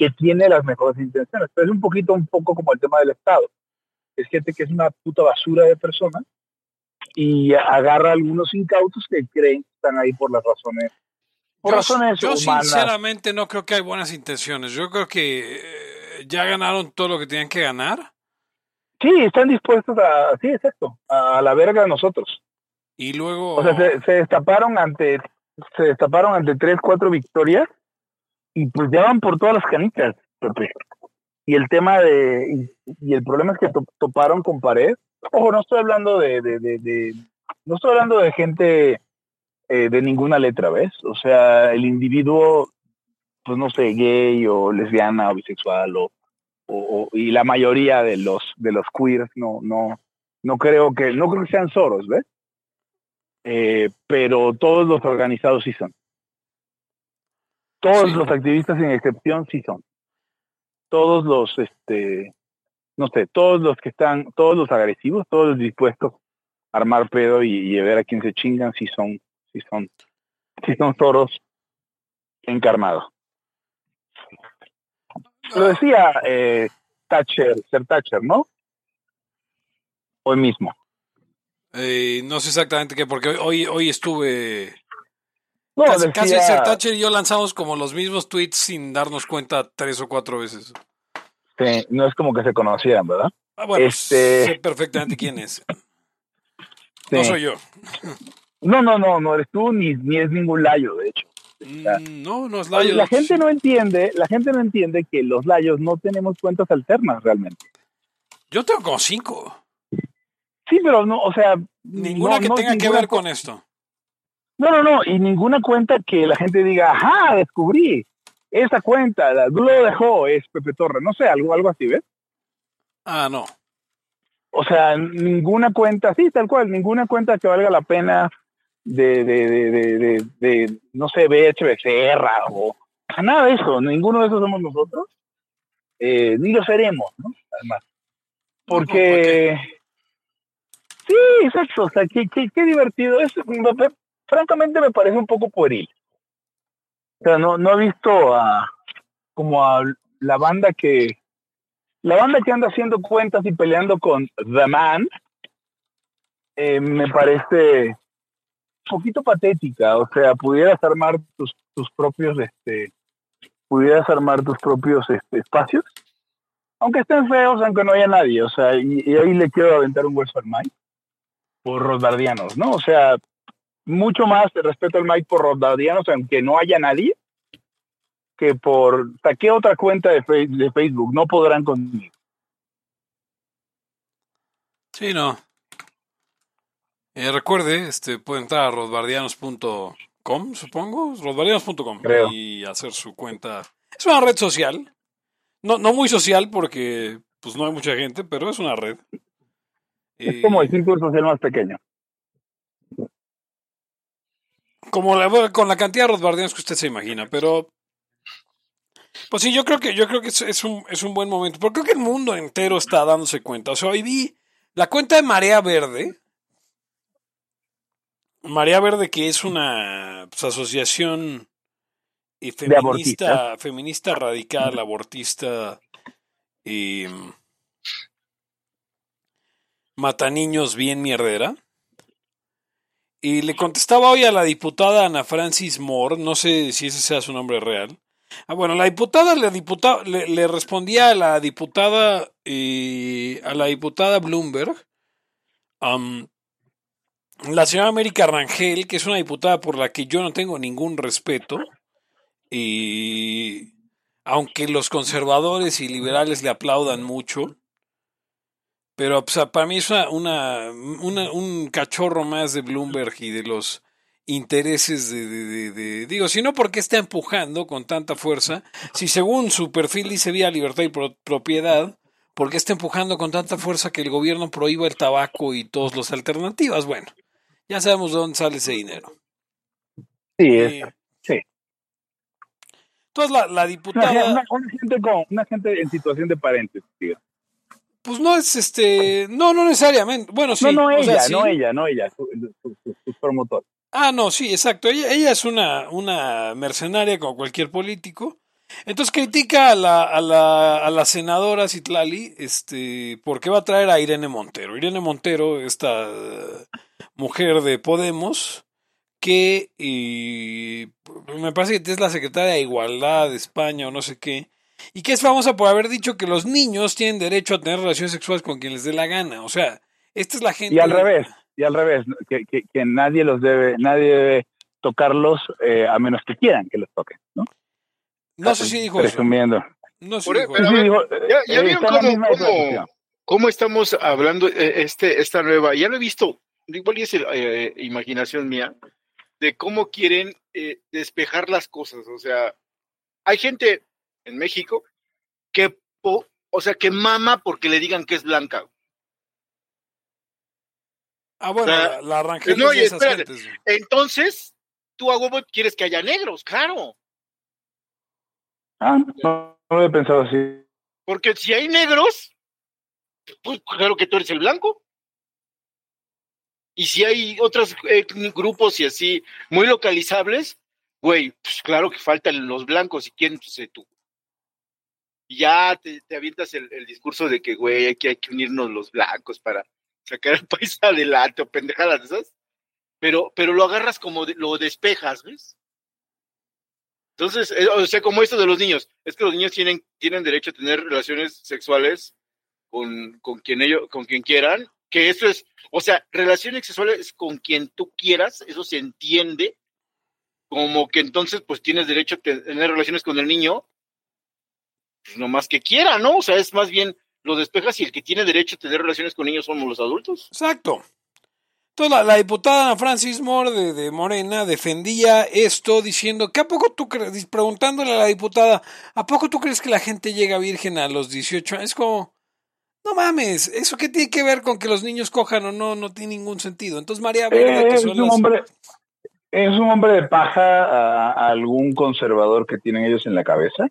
que tiene las mejores intenciones. Pero es un poquito, un poco como el tema del Estado. Es gente que es una puta basura de personas y agarra a algunos incautos que creen que están ahí por las razones. Por yo, razones yo humanas. sinceramente no creo que hay buenas intenciones. Yo creo que eh, ya ganaron todo lo que tenían que ganar. Sí, están dispuestos a, sí, exacto, a la verga de nosotros. Y luego. O sea, se, se destaparon ante, se destaparon ante tres, cuatro victorias y pues ya van por todas las canicas, Pepe. Y el tema de, y, y el problema es que to- toparon con pared. Ojo, no estoy hablando de, de, de, no estoy hablando de gente eh, de ninguna letra, ¿ves? O sea, el individuo, pues no sé, gay o lesbiana o bisexual o, o, o- y la mayoría de los de los queers no no no creo que no creo que sean soros, ¿ves? Eh, pero todos los organizados sí son. Todos Sí. los activistas sin excepción sí son. Todos los, este, no sé, todos los que están, todos los agresivos, todos los dispuestos a armar pedo y, y a ver a quién se chingan, sí son, sí son, sí son toros encarnados. Lo decía eh, Thatcher, ser Thatcher, ¿no? Hoy mismo. eh, no sé exactamente qué, porque hoy, hoy estuve. No, casi, decía, casi Sir Thatcher y yo lanzamos como los mismos tweets sin darnos cuenta tres o cuatro veces. sí, no es como que se conocieran, ¿verdad? Ah, bueno, Este- sé perfectamente quién es. Sí. No soy yo. No, no, no, no eres tú ni, ni es ningún layo, de hecho. Mm, No, no es Layo. la gente no entiende, la gente no entiende que los layos no tenemos cuentas alternas realmente. Yo tengo como cinco. Sí, pero no, o sea, Ninguna no- que no, tenga que ver con esto. No, no, no, y ninguna cuenta que la gente diga, ajá, descubrí esa cuenta, la- lo dejó, es Pepe Torre, no sé, algo, algo así, ¿ves? Ah, no. O sea, ninguna cuenta, sí, tal cual, ninguna cuenta que valga la pena de, de, de, de, de, no sé, BH Becerra o, nada de eso, ninguno de esos somos nosotros, eh, ni lo seremos, ¿no? Además. Porque... Sí, exacto, o sea, qué, qué, qué divertido es. Me- me- Francamente me parece un poco pueril. O sea, no, no he visto a como a la banda que la banda que anda haciendo cuentas y peleando con The Man eh, me parece un poquito patética. O sea, pudieras armar tus, tus propios, este, pudieras armar tus propios este, espacios, aunque estén feos, aunque no haya nadie. O sea, y, ahí le quiero aventar un hueso al Mike por Rosdardianos, ¿no? O sea, mucho más respeto al Mike por Rosdardianos, aunque no haya nadie, que por saqué otra cuenta de, de Facebook, no podrán conmigo. Sí, no. Eh, recuerde, este, puede entrar a rodbardianos.com, supongo, rodbardianos.com y hacer su cuenta. Es una red social. No, no muy social porque pues no hay mucha gente, pero es una red. Es Eh, como el círculo social más pequeño. Como la, con la cantidad de rodbardianos que usted se imagina, pero pues sí, yo creo que yo creo que es, es un es un buen momento, porque creo que el mundo entero está dándose cuenta. O sea, hoy vi la cuenta de Marea Verde. Marea Verde que es una pues, asociación eh, feminista, feminista radical, abortista y mata niños bien mierdera. Y le contestaba hoy a la diputada Ana Francis Moore, no sé si ese sea su nombre real. Ah, bueno, la diputada, le, respondía a la diputada, eh, a la diputada Bloomberg, la señora América Rangel, que es una diputada por la que yo no tengo ningún respeto, y aunque los conservadores y liberales le aplaudan mucho, pero o sea, para mí es una, un cachorro más de Bloomberg y de los intereses de, de- de- de- digo, si no, ¿por qué está empujando con tanta fuerza? Si según su perfil dice vía libertad y pro- propiedad, ¿por qué está empujando con tanta fuerza que el gobierno prohíba el tabaco y todas las alternativas? Bueno, ya sabemos de dónde sale ese dinero. Sí, Eh, sí. Entonces la, la una, diputada... una- una gente con, una gente en situación de paréntesis, tío. Pues no es este, no, no necesariamente. Bueno, sí. no, no o ella, sea, sí. no ella, no ella, su, su, su- su promotor. Ah, no, sí, exacto. Ella, ella es una, una mercenaria como cualquier político. Entonces critica a la, a la, a la senadora Citlali, este, porque va a traer a Irene Montero. Irene Montero, esta mujer de Podemos, que me parece que es la secretaria de Igualdad de España o no sé qué, y que es famosa por haber dicho que los niños tienen derecho a tener relaciones sexuales con quien les dé la gana. O sea, esta es la gente. Y al revés, y al revés, que, que, nadie los debe, nadie debe tocarlos eh, a menos que quieran que los toquen, ¿no? No sé si dijo Presumiendo. eso. No sé ya, ya vieron cómo, cómo, estamos hablando eh, este, esta nueva, ya lo he visto, igual y es eh, imaginación mía, de cómo quieren despejar las cosas. O sea, hay gente en México que, o sea, que mama porque le digan que es blanca. Ah, bueno, la, arranque no, Entonces, tú a huevo quieres que haya negros, claro. Ah, no, lo he pensado así. Porque si hay negros, pues claro que tú eres el blanco. Y si hay otros eh, grupos y así muy localizables, güey, pues claro que faltan los blancos y quién, pues tú. Y ya te, avientas el, discurso de que, güey, hay que, hay que unirnos los blancos para sacar el país adelante o pendejadas de esas, pero, pero lo agarras como lo despejas, ¿ves? Entonces, eh, o sea, como esto de los niños, es que los niños tienen, tienen derecho a tener relaciones sexuales con, con quien ellos, con quien quieran, que eso es, o sea, relaciones sexuales con quien tú quieras, eso se entiende como que entonces pues tienes derecho a tener relaciones con el niño, pues no más que quiera, ¿no? O sea, es más bien lo despejas y el que tiene derecho a tener relaciones con niños somos los adultos. Exacto. Entonces la, diputada Francis Moore de, Morena defendía esto diciendo que a poco tú crees, preguntándole a la diputada, ¿a poco tú crees que la gente llega virgen a los 18 años? Es como, no mames, ¿eso qué tiene que ver con que los niños cojan o no? No tiene ningún sentido. Entonces María es, un hombre, es un hombre de paja a algún conservador que tienen ellos en la cabeza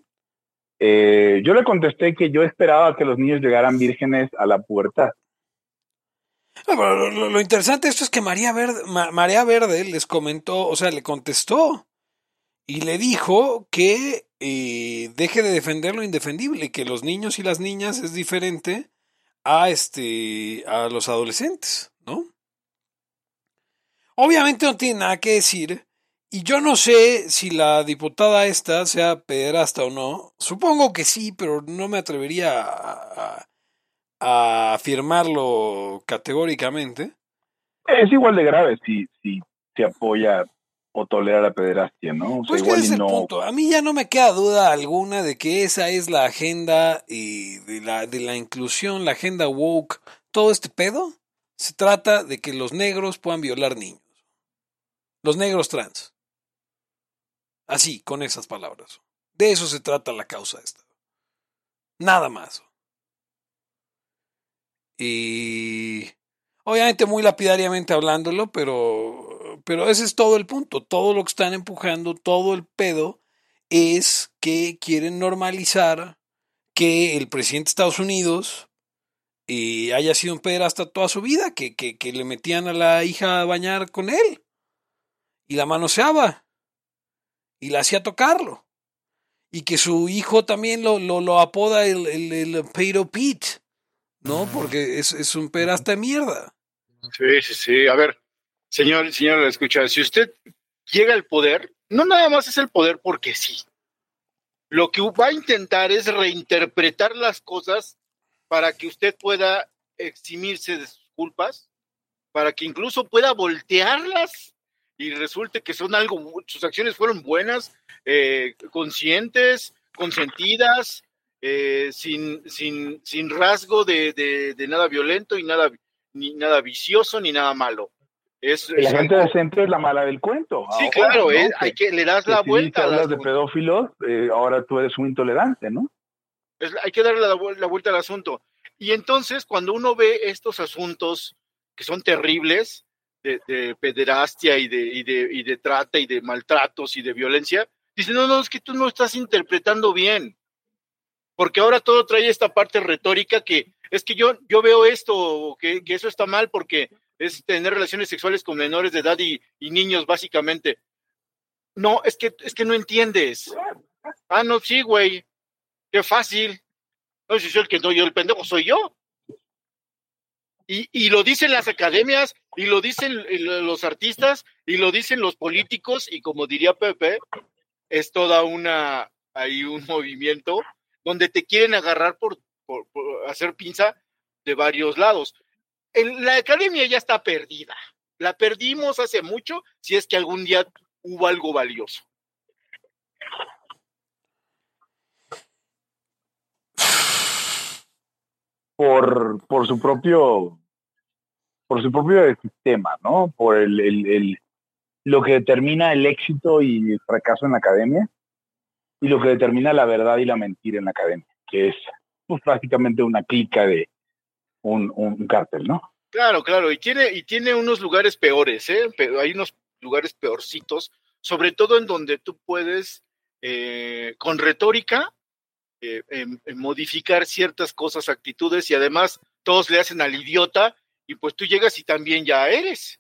eh, yo le contesté que yo esperaba que los niños llegaran vírgenes a la puerta. lo, interesante de esto es que María Verde, María Verde les comentó, o sea, le contestó y le dijo que eh, deje de defender lo indefendible, que los niños y las niñas es diferente a este a los adolescentes, ¿no? Obviamente no tiene nada que decir y yo no sé si la diputada esta sea pederasta o no. Supongo que sí, pero no me atrevería a, afirmarlo categóricamente. Es igual de grave si, si se apoya o tolera la pederastia, ¿no? pues igual es el punto. A mí ya no me queda duda alguna de que esa es la agenda y de la, de la inclusión, la agenda woke, todo este pedo. Se trata de que los negros puedan violar niños. Los negros trans. Así, con esas palabras. De eso se trata la causa esta. Nada más. Y obviamente muy lapidariamente hablándolo, pero, pero ese es todo el punto. Todo lo que están empujando, todo el pedo, es que quieren normalizar que el presidente de Estados Unidos eh, haya sido un pederasta toda su vida, que, que, que le metían a la hija a bañar con él y la manoseaba y la hacía tocarlo. Y que su hijo también lo, lo, lo apoda el, el, el Pete, ¿no? Porque es, es un perasta de mierda. Sí, sí, sí. A ver, señor, señor, escucha, si usted llega al poder, no nada más es el poder porque sí. Lo que va a intentar es reinterpretar las cosas para que usted pueda eximirse de sus culpas, para que incluso pueda voltearlas y resulte que son algo, sus acciones fueron buenas, eh, conscientes, consentidas, eh, sin, sin, sin rasgo de, de, nada violento y nada, ni nada vicioso ni nada malo. Es, la gente decente es la mala del cuento. Sí, claro, eh, hay que le das la vuelta. Si hablas de pedófilos, ahora tú eres un intolerante, ¿no? hay que darle la, la, vuelta al asunto. Y entonces, cuando uno ve estos asuntos que son terribles, de, pederastia y de, y, de, y de trata y de maltratos y de violencia, dice, no, no, es que tú no estás interpretando bien. Porque ahora todo trae esta parte retórica que es que yo, yo veo esto, que, que eso está mal porque es tener relaciones sexuales con menores de edad y, y, niños, básicamente. No, es que, es que no entiendes. Ah, no, sí, güey. Qué fácil. No, si soy el que no, yo el pendejo soy yo. Y, lo dicen las academias, y lo dicen los artistas, y lo dicen los políticos, y como diría Pepe, es toda una, hay un movimiento donde te quieren agarrar por, por, hacer pinza de varios lados. la academia ya está perdida. La perdimos hace mucho, si es que algún día hubo algo valioso. Por, por su propio por su propio sistema, ¿no? Por el, el, lo que determina el éxito y el fracaso en la academia y lo que determina la verdad y la mentira en la academia, que es pues, prácticamente una clica de un, un, cártel, ¿no? Claro, claro, y tiene, y tiene unos lugares peores, ¿eh? Pero hay unos lugares peorcitos, sobre todo en donde tú puedes, eh, con retórica, eh, modificar ciertas cosas, actitudes, y además todos le hacen al idiota y pues tú llegas y también ya eres.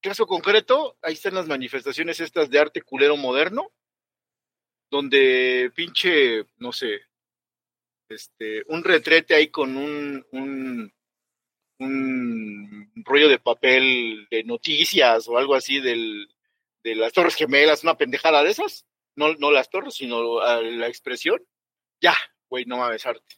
Caso concreto, ahí están las manifestaciones estas de arte culero moderno, donde pinche, no sé, este, un retrete ahí con un, un, un rollo de papel de noticias o algo así del, de las Torres Gemelas, una pendejada de esas, no, no las torres, sino la expresión, ya, güey, no va a besarte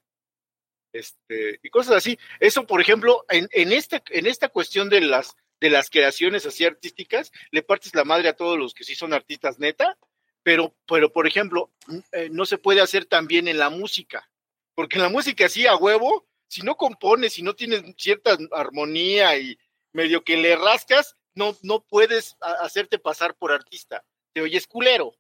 este, y cosas así. Eso, por ejemplo, en, en, esta, en esta cuestión de las, de las creaciones así artísticas, le partes la madre a todos los que sí son artistas neta, pero, pero por ejemplo, eh, no se puede hacer también en la música, porque en la música así a huevo, si no compones, si no tienes cierta armonía y medio que le rascas, no, no puedes hacerte pasar por artista, te oyes culero.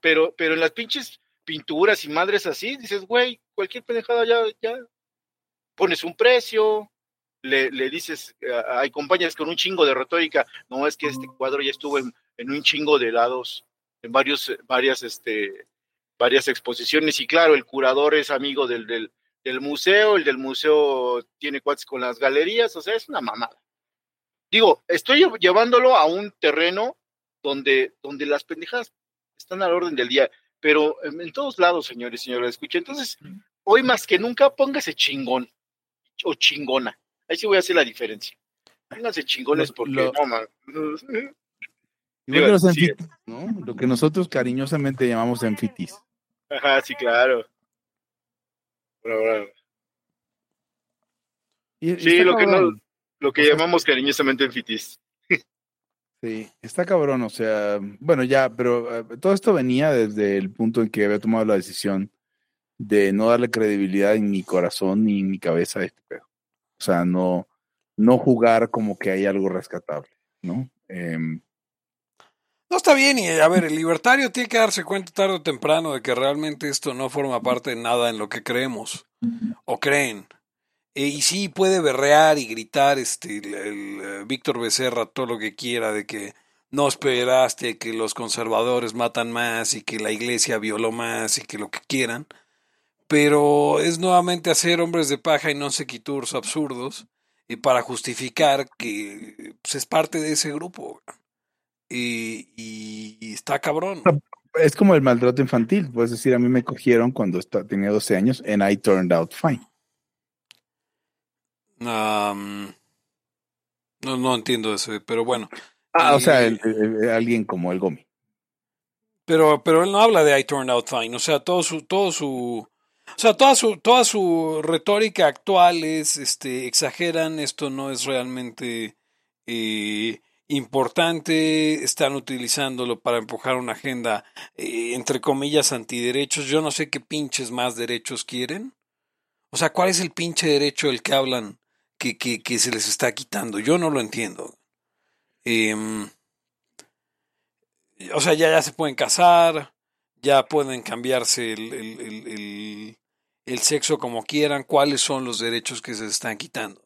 pero, pero en las pinches pinturas y madres así, dices, güey, cualquier pendejada ya, pones un precio, le, le dices, hay compañías con un chingo de retórica, no, es que este cuadro ya estuvo en, un chingo de lados, en varios, varias, este, varias exposiciones, y claro, el curador es amigo del, del, del museo, el del museo tiene cuates con las galerías, o sea, es una mamada. Digo, estoy llevándolo a un terreno donde, donde las pendejadas están al orden del día pero en, todos lados, señores y señoras, escuchen. Entonces, hoy más que nunca, póngase chingón o chingona. Ahí sí voy a hacer la diferencia. Pónganse chingones porque no, man. ¿no? Lo que nosotros cariñosamente llamamos enfitis. Ajá, sí, claro. sí, lo que, no, lo que llamamos cariñosamente enfitis. Sí, está cabrón, o sea, bueno, ya, pero eh, todo esto venía desde el punto en que había tomado la decisión de no darle credibilidad en mi corazón ni en mi cabeza a este pedo. O sea, no, no jugar como que hay algo rescatable, ¿no? Em, no está bien, y a ver, el libertario tiene que darse cuenta tarde o temprano de que realmente esto no forma parte de nada en lo que creemos o creen. Eh, y sí, puede berrear y gritar este, el, eh, Víctor Becerra todo lo que quiera de que no esperaste que los conservadores matan más y que la iglesia violó más y que lo que quieran. Pero es nuevamente hacer hombres de paja y no sequiturs absurdos y para justificar que pues, es parte de ese grupo. Y, está cabrón. Es como el maltrato infantil. Puedes decir, a mí me cogieron cuando tenía 12 años and I turned out fine no, no entiendo eso, pero bueno. Ah, o sea, alguien como el Gomi. Pero, pero él no habla de I turned out fine, o sea, todo su, todo su, o sea, toda su, toda su retórica actual es, este, exageran, esto no es realmente eh, importante, están utilizándolo para empujar una agenda, eh, entre comillas, antiderechos. Yo no sé qué pinches más derechos quieren. O sea, ¿cuál es el pinche derecho del que hablan que, que, que se les está quitando. Yo no lo entiendo. Em, o sea, ya, ya se pueden casar, ya pueden cambiarse el, el, el, sexo como quieran. ¿Cuáles son los derechos que se están quitando?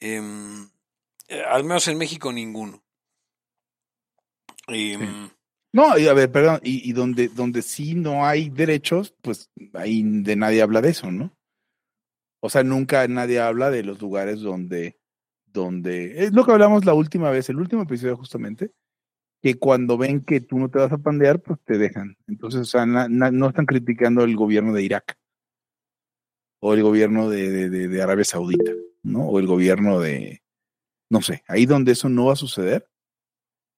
Em, eh, al menos en México ninguno. Em, no, a ver, perdón, y, y, donde, donde sí no hay derechos, pues ahí de nadie habla de eso, ¿no? O sea, nunca nadie habla de los lugares donde, donde, es lo que hablamos la última vez, el último episodio justamente, que cuando ven que tú no te vas a pandear, pues te dejan. Entonces, o sea, no están criticando el gobierno de Irak o el gobierno de, de- de- de Arabia Saudita, ¿no? O el gobierno de, no sé, ahí donde eso no va a suceder,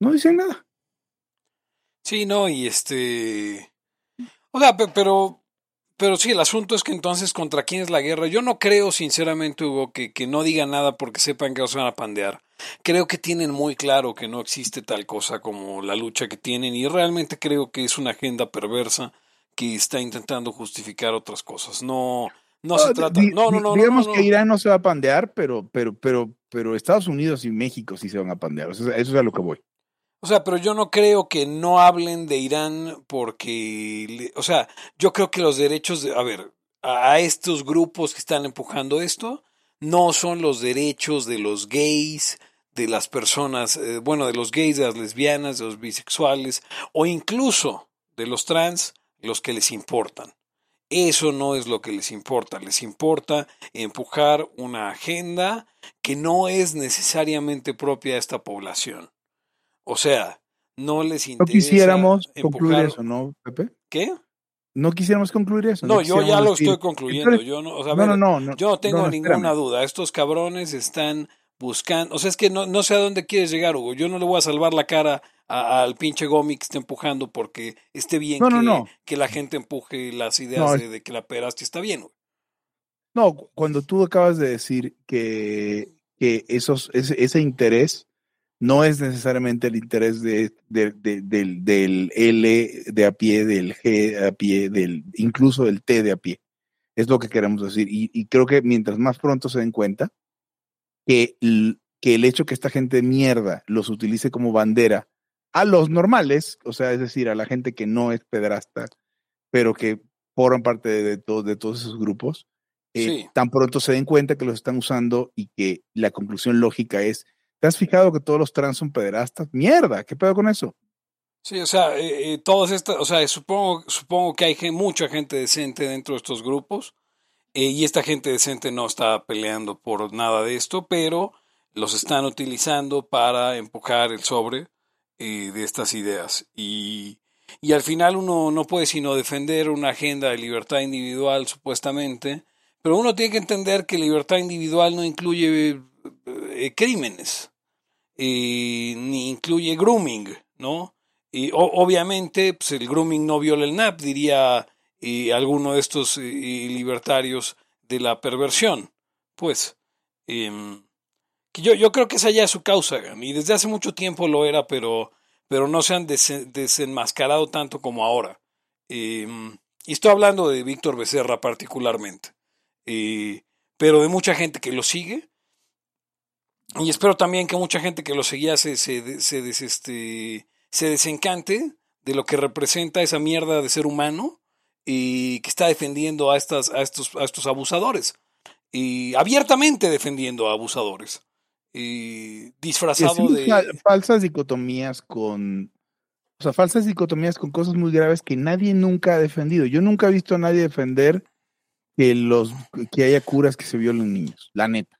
no dicen nada. Sí, no, y este. O sea, pe- pero. Pero sí, el asunto es que entonces, ¿contra quién es la guerra? Yo no creo, sinceramente, Hugo, que, que no digan nada porque sepan que no se van a pandear. Creo que tienen muy claro que no existe tal cosa como la lucha que tienen y realmente creo que es una agenda perversa que está intentando justificar otras cosas. No, no se Ah, trata. No, no, no, no, Digamos que. Irán no se va a pandear, pero, pero, pero, pero Estados Unidos y México sí se van a pandear. Eso es a lo que voy. O sea, pero yo no creo que no hablen de Irán porque, o sea, yo creo que los derechos de, a ver, a, a estos grupos que están empujando esto, no son los derechos de los gays, de las personas, eh, bueno, de los gays, de las lesbianas, de los bisexuales, o incluso de los trans, los que les importan. Eso no es lo que les importa, les importa empujar una agenda que no es necesariamente propia de esta población. O sea, no les No interesa quisiéramos concluir empujar- eso, ¿no, Pepe? ¿Qué? No quisiéramos concluir eso. No, yo ya quisiéramos lo decir, estoy concluyendo. Yo no, o sea, no, no, ver, no, no. yo no tengo no, no, ninguna espérame. duda. Estos cabrones están buscando, o sea, es que no, no sé a dónde quieres llegar, Hugo. Yo no le voy a salvar la cara al pinche Gomi que está empujando porque esté bien No, no, que, no. que la gente empuje las ideas No, de, de que la peraste está bien. güey. No, cu- cuando tú acabas de decir que, que esos, ese, ese interés no es necesariamente el interés de, de- de- del, del L de a pie, del G a pie, del, incluso del T de a pie. Es lo que queremos decir. Y, y creo que mientras más pronto se den cuenta que, el- que el hecho que esta gente de mierda los utilice como bandera a los normales, o sea, es decir, a la gente que no es pedrasta, pero que forman parte de, de to- de todos esos grupos, eh, Sí. tan pronto se den cuenta que los están usando y que la conclusión lógica es, ¿te has fijado que todos los trans son pederastas? Mierda, ¿qué pedo con eso? Sí, o sea, eh, eh, todos o sea, supongo, supongo que hay mucha gente decente dentro de estos grupos eh, y esta gente decente no está peleando por nada de esto, pero los están utilizando para empujar el sobre de estas ideas y, y al final uno no puede sino defender una agenda de libertad individual supuestamente, pero uno tiene que entender que libertad individual no incluye crímenes eh, ni incluye grooming, ¿no? Y obviamente, pues el grooming no viola el NAP, diría eh, alguno de estos eh, libertarios de la perversión. Pues, em, yo, yo creo que esa ya es su causa, y desde hace mucho tiempo lo era, pero, pero no se han desen- desenmascarado tanto como ahora. Em, y estoy hablando de Víctor Becerra particularmente, pero de mucha gente que lo sigue. Y espero también que mucha gente que lo seguía se, se, se, des- este, se desencante de lo que representa esa mierda de ser humano y que está defendiendo a, estas, a, estos, a estos abusadores. Y abiertamente defendiendo a abusadores. Y disfrazado de... fa- falsas dicotomías con, o sea, falsas dicotomías con cosas muy graves que nadie nunca ha defendido. Yo nunca he visto a nadie defender que los que haya curas que se violen niños, la neta.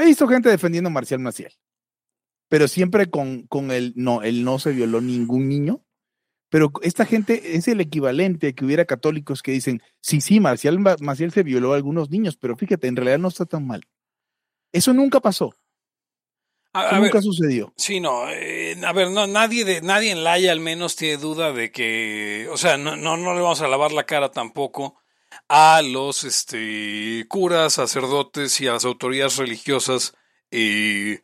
He visto gente defendiendo a Marcial Maciel, pero siempre con, con el no, él no se violó ningún niño. Pero esta gente es el equivalente a que hubiera católicos que dicen, sí, sí, Marcial Ma- Maciel se violó a algunos niños, pero fíjate, en realidad no está tan mal. Eso nunca pasó, A- ver, nunca sucedió. Sí, no, eh, a ver, no, nadie de, nadie en la Haya al menos tiene duda de que, o sea, no, no, no le vamos a lavar la cara tampoco a los este, curas, sacerdotes y a las autoridades religiosas eh,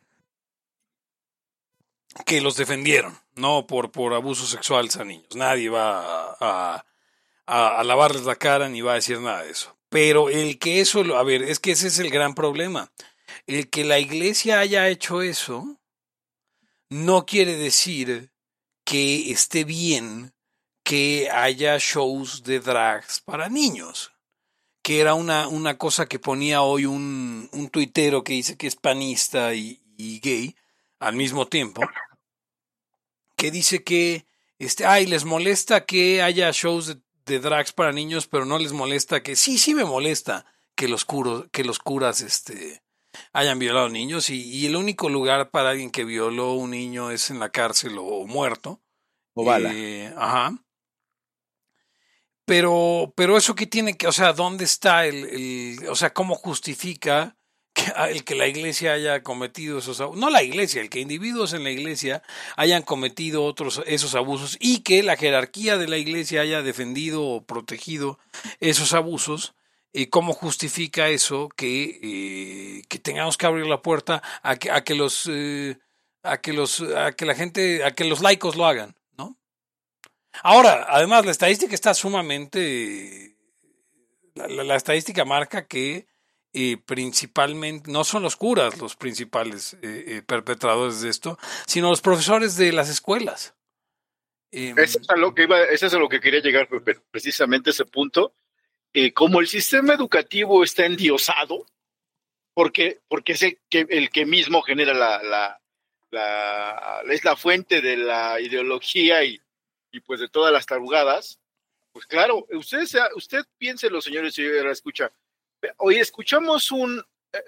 que los defendieron, no por, por abusos sexuales a niños. Nadie va a, a- lavarles la cara ni va a decir nada de eso. Pero el que eso, a ver, es que ese es el gran problema. El que la iglesia haya hecho eso no quiere decir que esté bien que haya shows de drags para niños. Que era una, una cosa que ponía hoy un, un tuitero que dice que es panista y, y gay al mismo tiempo. Que dice que este, ay, les molesta que haya shows de, de drags para niños, pero no les molesta que, sí, sí me molesta que los curos, que los curas, este, hayan violado niños y, y el único lugar para alguien que violó un niño es en la cárcel o muerto. O bala. Eh, ajá. Pero, pero eso que tiene que, o sea, ¿dónde está el, el o sea, cómo justifica que, el que la iglesia haya cometido esos abusos? No la iglesia, el que individuos en la iglesia hayan cometido otros, esos abusos y que la jerarquía de la iglesia haya defendido o protegido esos abusos. ¿Y cómo justifica eso que, eh, que tengamos que abrir la puerta a que, a que los eh, a que los a que la gente a que los laicos lo hagan? Ahora, además, la estadística está sumamente. La, estadística marca que eh, principalmente no son los curas los principales eh, eh, perpetradores de esto, sino los profesores de las escuelas. Eh, eso, es a lo que iba, eso es a lo que quería llegar, precisamente ese punto. como el sistema educativo está endiosado, porque, porque es el que, el que mismo genera la, la, la, es la fuente de la ideología y, y pues de todas las tarugadas, pues claro, usted, usted piense, los señores, si la escucha, hoy escuchamos un,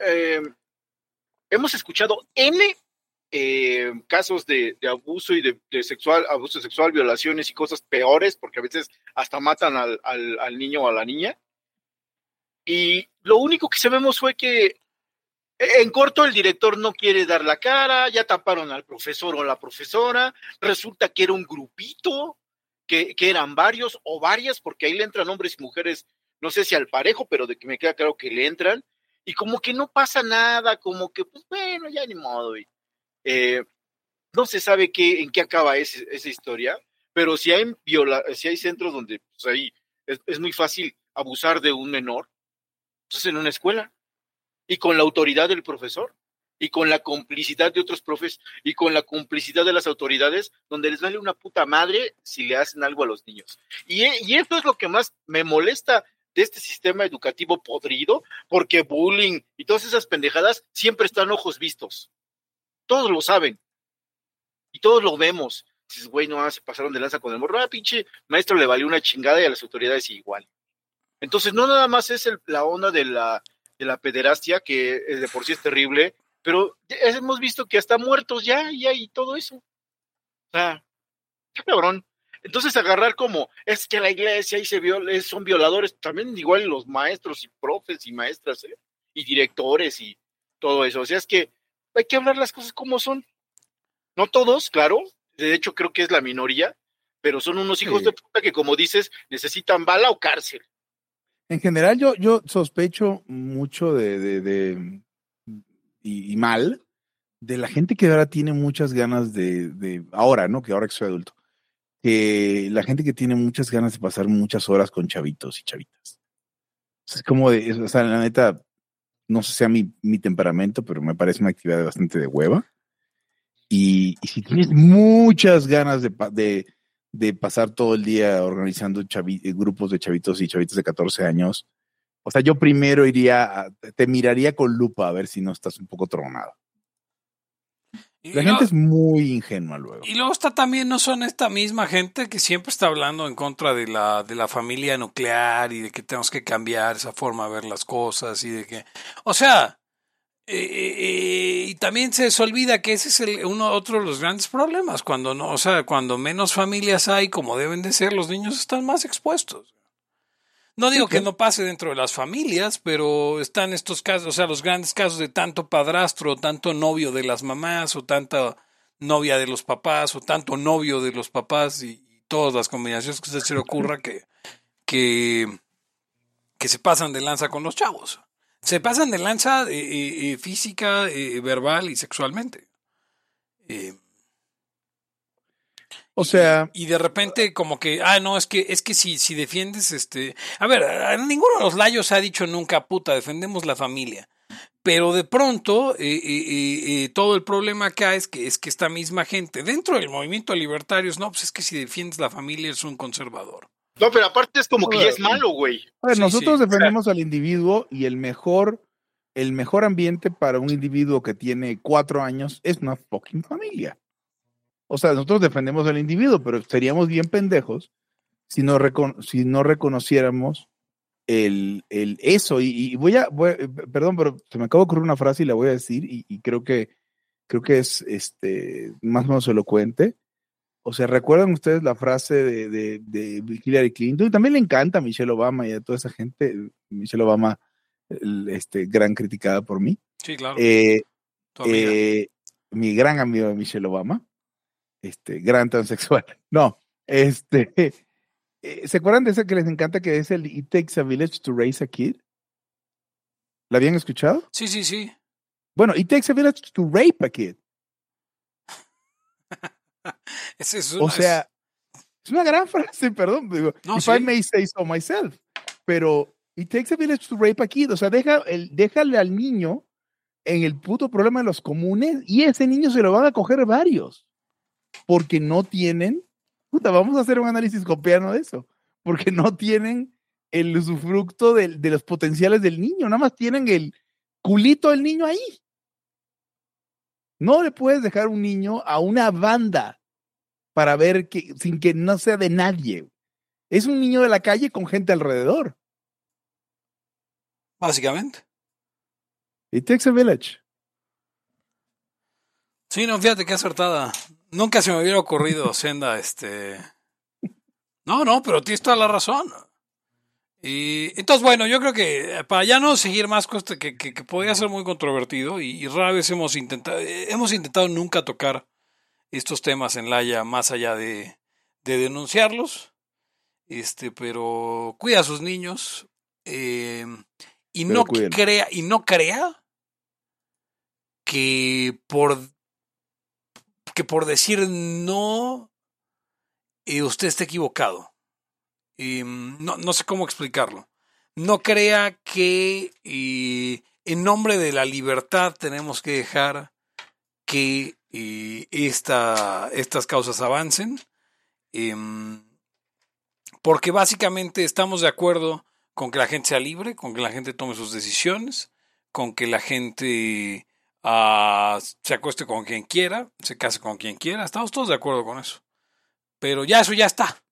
eh, hemos escuchado N eh, casos de, abuso y de, sexual, abuso sexual, violaciones y cosas peores, porque a veces hasta matan al, al niño o a la niña. Y lo único que sabemos fue que en corto, el director no quiere dar la cara, ya taparon al profesor o la profesora, resulta que era un grupito, que, eran varios o varias, porque ahí le entran hombres y mujeres, no sé si al parejo, pero de que me queda claro que le entran, y como que no pasa nada, como que, pues bueno, ya ni modo. Eh, no se sabe qué, en qué acaba ese, esa historia, pero si hay, viola, si hay centros donde pues ahí es, es muy fácil abusar de un menor, entonces en una escuela y con la autoridad del profesor y con la complicidad de otros profes y con la complicidad de las autoridades, donde les vale una puta madre si le hacen algo a los niños. Y, y esto es lo que más me molesta de este sistema educativo podrido, porque bullying y todas esas pendejadas siempre están ojos vistos. Todos lo saben. Y todos lo vemos. Dices, güey, no, se pasaron de lanza con el morro. Ah, pinche maestro le valió una chingada y a las autoridades igual. Entonces, no nada más es la onda de la, de la pederastia, que de por sí es terrible, pero hemos visto que hasta muertos ya, ya y todo eso. O sea, qué cabrón. Entonces agarrar como, es que la iglesia y se viola, son violadores, también igual los maestros y profes y maestras, ¿eh? y directores y todo eso. O sea, es que hay que hablar las cosas como son. No todos, claro, de hecho creo que es la minoría, pero son unos hijos sí. de puta que, como dices, necesitan bala o cárcel. En general, yo, yo sospecho mucho de, de, de y, mal de la gente que ahora tiene muchas ganas de, de, ahora, ¿no? Que ahora que soy adulto, que la gente que tiene muchas ganas de pasar muchas horas con chavitos y chavitas. Es como de, o sea, la neta, no sé si sea mi, mi temperamento, pero me parece una actividad bastante de hueva. Y, y si tienes muchas ganas de, de, de, pasar todo el día organizando chavi, grupos de chavitos y chavitas de 14 años, o sea, yo primero iría, a, te miraría con lupa a ver si no estás un poco tronado. La gente es muy ingenua luego. Y luego está también, no son esta misma gente que siempre está hablando en contra de la, de la familia nuclear y de que tenemos que cambiar esa forma de ver las cosas y de que, o sea, eh, eh, y también se les olvida que ese es el, uno otro de los grandes problemas cuando no, o sea, cuando menos familias hay como deben de ser, los niños están más expuestos. No digo que no pase dentro de las familias, pero están estos casos, o sea, los grandes casos de tanto padrastro, tanto novio de las mamás, o tanta novia de los papás, o tanto novio de los papás, y, y todas las combinaciones que se le ocurra que, que, que se pasan de lanza con los chavos. Se pasan de lanza eh, eh, física, eh, verbal y sexualmente. O sea. Y, y, de repente, como que, ah, no, es que, es que si, si defiendes, este. A ver, ninguno de los layos ha dicho nunca, puta, defendemos la familia. Pero de pronto, eh, eh, eh, todo el problema acá es que, es que esta misma gente, dentro del movimiento de libertarios, no, pues es que si defiendes la familia eres un conservador. No, pero aparte es como que ya es malo, güey. A ver, sí, nosotros sí. defendemos al individuo y el mejor, el mejor ambiente para un individuo que tiene cuatro años es una fucking familia. O sea, nosotros defendemos al individuo, pero seríamos bien pendejos si no, recono si no reconociéramos el, el eso, y, y voy, a, voy a- perdón, pero se me acaba de ocurrir una frase y la voy a decir, y, y creo que creo que es este más o menos elocuente. O sea, ¿recuerdan ustedes la frase de, de, de Hillary Clinton? También le encanta a Michelle Obama y a toda esa gente. Michelle Obama, el- este, gran criticada por mí. Sí, claro. Eh, eh, mi gran amigo Michelle Obama, este, gran transexual. No, este, eh, ¿se acuerdan de ese que les encanta que es el It Takes a Village to Raise a Kid? ¿La habían escuchado? sí, sí, sí. Bueno, It Takes a Village to Rape a Kid. Es, es O una- sea, es una gran frase, perdón, digo, No, if sí. I may say so myself, pero It Takes a Village to Rape a Kid, o sea, deja el, déjale al niño en el puto problema de los comunes y ese niño se lo van a coger varios, porque no tienen, puta, vamos a hacer un análisis copiano de eso, porque no tienen el usufructo del- de, los potenciales del niño, nada más tienen el culito del niño ahí. No le puedes dejar un niño a una banda para ver que sin que no sea de nadie. Es un niño de la calle con gente alrededor. Básicamente. It takes a village. Sí, no, fíjate qué acertada. Nunca se me hubiera ocurrido, Senda, este. No, no, pero tienes toda la razón. Y entonces, bueno, yo creo que eh, para ya no seguir más con este que, que, que podría ser muy controvertido, y, y rara vez hemos intentado, eh, hemos intentado nunca tocar estos temas en Laia más allá de, de denunciarlos. Este, pero cuida a sus niños. eh, y Pero no crea, y no crea que por que por decir no eh, usted está equivocado. Mm, no, no sé cómo explicarlo. No crea que en nombre de la libertad tenemos que dejar que esta, estas causas avancen. Em, porque básicamente estamos de acuerdo con que la gente sea libre, con que la gente tome sus decisiones, con que la gente ah, se acueste con quien quiera, se case con quien quiera. Estamos todos de acuerdo con eso. Pero ya eso ya está.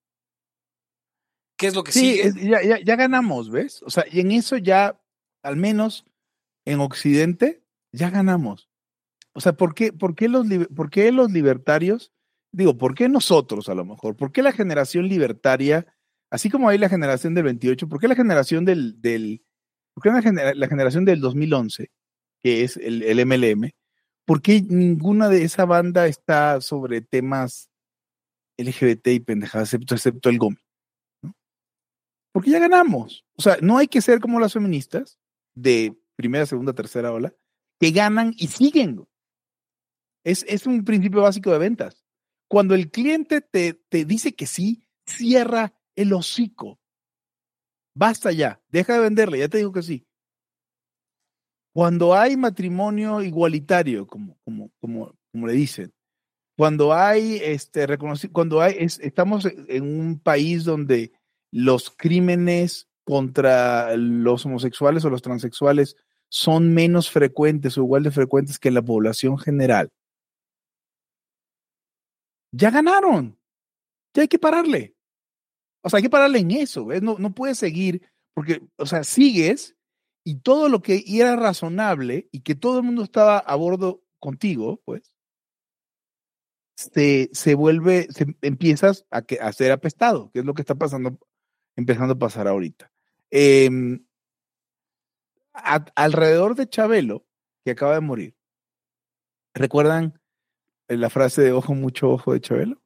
¿Qué es lo que Sí, sigue? es- ya, ya- ya ganamos, ¿ves? O sea, y en eso ya, al menos en Occidente, ya ganamos. O sea, ¿por qué, por qué los, por qué los libertarios? Digo, ¿por qué nosotros a lo mejor? ¿Por qué la generación libertaria, así como hay la generación del 28, por qué la generación del, del por qué la, genera- la generación del 2011, que es el, el MLM, por qué ninguna de esa banda está sobre temas LGBT y pendejadas, excepto, excepto el GOMI? Porque ya ganamos. O sea, no hay que ser como las feministas de primera, segunda, tercera ola, que ganan y siguen. Es, es un principio básico de ventas. Cuando el cliente te, te dice que sí, cierra el hocico. Basta ya, deja de venderle, ya te digo que sí. Cuando hay matrimonio igualitario, como, como, como, como le dicen, cuando hay este cuando hay es- estamos en un país donde los crímenes contra los homosexuales o los transexuales son menos frecuentes o igual de frecuentes que la población general. Ya ganaron. Ya hay que pararle. O sea, hay que pararle en eso. No, no puedes seguir porque, o sea, sigues y todo lo que era razonable y que todo el mundo estaba a bordo contigo, pues, se, se vuelve, se empiezas a, que, a ser apestado, que es lo que está pasando, empezando a pasar ahorita. Eh, a- alrededor de Chabelo, que acaba de morir, ¿recuerdan la frase de ojo, mucho ojo de Chabelo?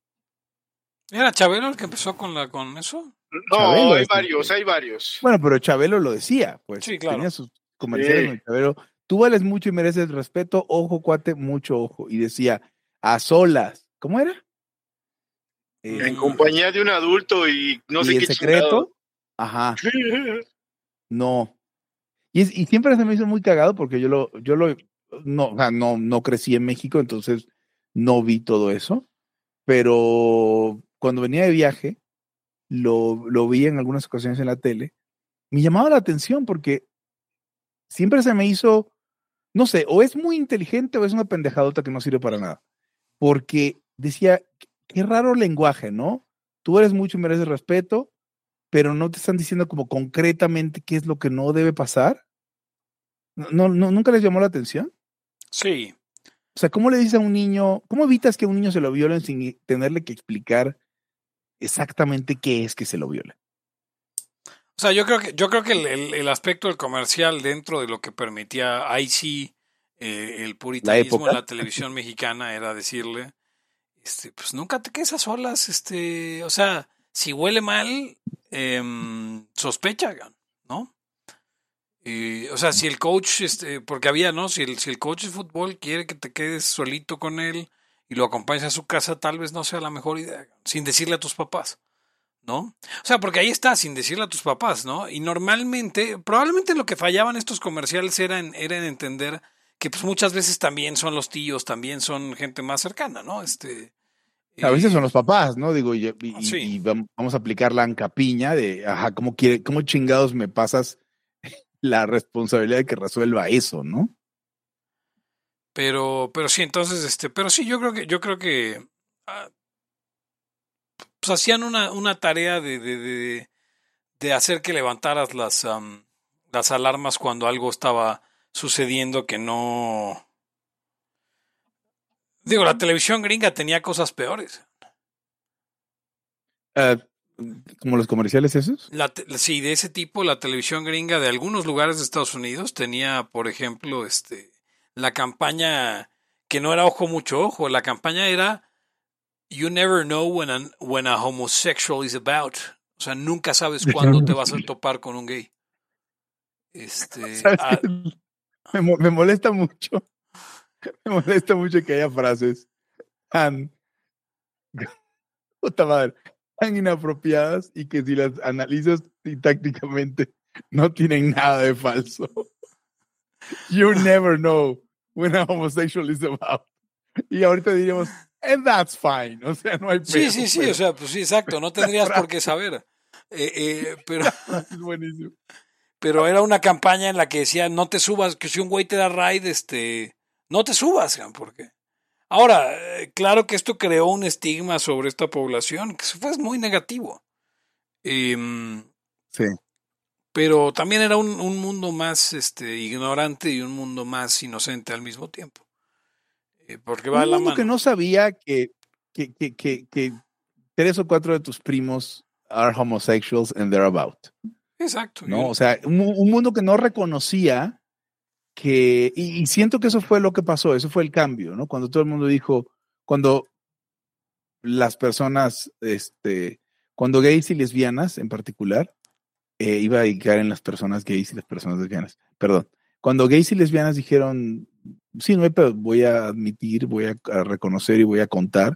¿Era Chabelo el que empezó con, la, con eso? No, Chabelo hay es- varios, hay varios. Bueno, pero Chabelo lo decía, pues. Sí, claro. Tenía sus comerciales Sí. donde Chabelo, tú vales mucho y mereces respeto, ojo, cuate, mucho ojo. Y decía, a solas. ¿Cómo era? Eh, En compañía de un adulto y no sé y qué en secreto, ajá, chingado. no. Y, es- y siempre se me hizo muy cagado porque yo lo, yo lo, no, o sea, no, no crecí en México, entonces no vi todo eso. Pero cuando venía de viaje, lo, lo vi en algunas ocasiones en la tele, me llamaba la atención porque siempre se me hizo, no sé, o es muy inteligente o es una pendejadota que no sirve para nada. Porque decía, qué raro lenguaje, ¿no? Tú eres mucho y mereces respeto, pero no te están diciendo como concretamente qué es lo que no debe pasar. No, no, ¿Nunca les llamó la atención? Sí. O sea, ¿cómo le dices a un niño, cómo evitas que a un niño se lo violen sin tenerle que explicar exactamente qué es que se lo viola? O sea, yo creo que, yo creo que el, el, aspecto del comercial dentro de lo que permitía ahí sí eh, el puritanismo en la televisión mexicana era decirle, este, pues nunca te quedes a solas, este, o sea, si huele mal, eh, sospecha, ¿no? o sea, si el coach, este, porque había, ¿no? Si el, si el coach de fútbol quiere que te quedes solito con él y lo acompañes a su casa, tal vez no sea la mejor idea, sin decirle a tus papás, ¿no? O sea, porque ahí está, sin decirle a tus papás, ¿no? Y normalmente, probablemente lo que fallaban estos comerciales era en, era en entender que pues muchas veces también son los tíos, también son gente más cercana, ¿no? Este, a veces son los papás, ¿no? Digo, y, y, vamos a aplicar la ancapiña de, ajá, ¿cómo, quiere, ¿cómo chingados me pasas la responsabilidad de que resuelva eso, ¿no? Pero, pero sí, entonces, este, pero sí, yo creo que, yo creo que ah, pues hacían una, una tarea de, de, de, hacer que levantaras las, las alarmas cuando algo estaba sucediendo que no. Digo, la televisión gringa tenía cosas peores. Uh, ¿Como los comerciales esos? La sí, de ese tipo, la televisión gringa de algunos lugares de Estados Unidos tenía, por ejemplo, este, la campaña que no era ojo mucho ojo, la campaña era You never know when a, when a homosexual is about. O sea, nunca sabes cuándo te vas a topar con un gay. Este, me, me, molesta mucho. Me molesta mucho que haya frases tan. Puta madre tan inapropiadas y que si las analizas tácticamente no tienen nada de falso. You never know when a homosexual is about. Y ahorita diríamos, and that's fine. O sea, no hay Sí, sí, sí, o sea, pues sí, exacto, no tendrías por qué saber. Eh, eh, pero, es buenísimo. Pero era una campaña en la que decía, no te subas, que si un güey te da ride, este, no te subas, porque Ahora, eh, claro que esto creó un estigma sobre esta población que fue muy negativo. Em, sí. Pero también era un, mundo más este, ignorante y un mundo más inocente al mismo tiempo. Eh, porque va un la mundo que no sabía que, que, que, que, tres o cuatro de tus primos are homosexuals and they're about. Exacto. ¿no? O sea, un, un mundo que no reconocía que, y, siento que eso fue lo que pasó, eso fue el cambio, ¿no? Cuando todo el mundo dijo, cuando las personas, este, cuando gays y lesbianas en particular, eh, iba a dedicar en las personas gays y las personas lesbianas, perdón, cuando gays y lesbianas dijeron, sí, no pedo, voy a admitir, voy a, reconocer y voy a contar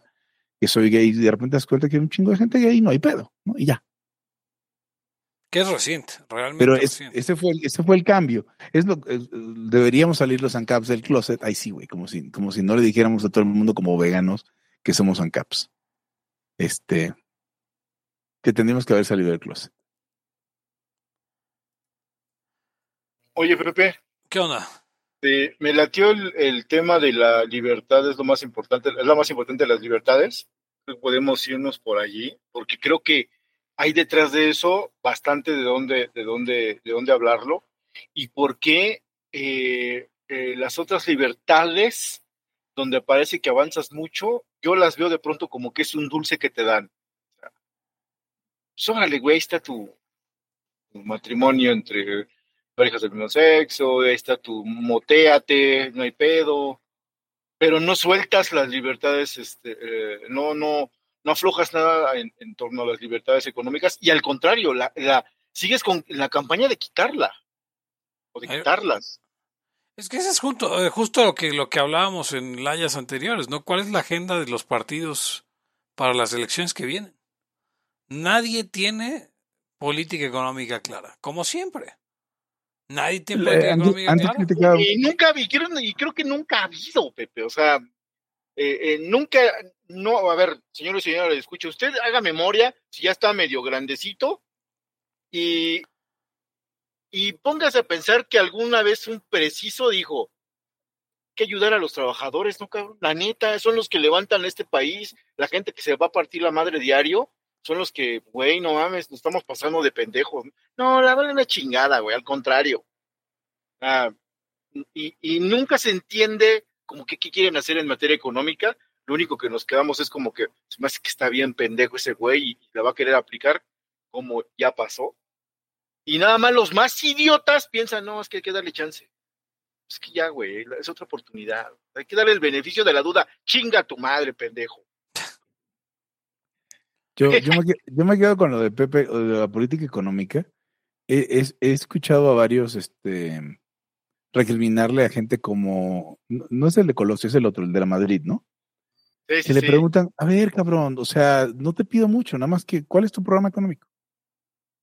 que soy gay, y de repente te das cuenta que hay un chingo de gente gay no hay pedo, ¿no? Y ya, que es reciente, realmente. Pero ese, fue, ese fue el cambio. Es lo, deberíamos salir los ANCAPs del closet. Ahí sí, güey, como si, como si no le dijéramos a todo el mundo como veganos que somos ANCAPs. Este, que tendríamos que haber salido del closet. Oye, Pepe. ¿Qué onda? me latió el, el, tema de la libertad, es lo más importante, es la más importante de las libertades. Podemos irnos por allí, porque creo que hay detrás de eso bastante de dónde, de dónde, de dónde hablarlo y por qué eh, eh, las otras libertades donde parece que avanzas mucho, yo las veo de pronto como que es un dulce que te dan. Pues güey, ahí está tu, matrimonio entre parejas del mismo sexo, está tu motéate, no hay pedo, pero no sueltas las libertades, este, eh, no, no, no aflojas nada en, torno a las libertades económicas y al contrario, la, sigues con la campaña de quitarla o de quitarlas. Es que ese es justo, eh, justo lo que, lo que hablábamos en layas anteriores, ¿no? ¿Cuál es la agenda de los partidos para las elecciones que vienen? Nadie tiene política económica clara, como siempre. Nadie tiene política económica clara. Y nunca vi, y creo que nunca ha habido, Pepe. O sea, eh, eh, nunca, no, a ver, señores y señores, escuche, usted haga memoria, si ya está medio grandecito, y, y póngase a pensar que alguna vez un preciso dijo, que ayudar a los trabajadores, ¿no, cabrón? La neta, son los que levantan este país, la gente que se va a partir la madre diario, son los que, güey, no mames, nos estamos pasando de pendejos. No, la verdad es una chingada, güey, al contrario. Ah, y, y nunca se entiende como que qué quieren hacer en materia económica. Lo único que nos quedamos es como que se me hace que está bien pendejo ese güey y la va a querer aplicar como ya pasó. Y nada más los más idiotas piensan, no, es que hay que darle chance. Es que ya, güey, es otra oportunidad. Hay que darle el beneficio de la duda. Chinga tu madre, pendejo. Yo, yo, me, yo me quedo con lo de Pepe, o de la política económica. He, he, he escuchado a varios este, recriminarle a gente como, no, no es el de Colosio, es el otro, el de la Madrid, ¿no? Sí, Que sí, le sí. preguntan, a ver, cabrón, o sea, no te pido mucho, nada más que, ¿cuál es tu programa económico?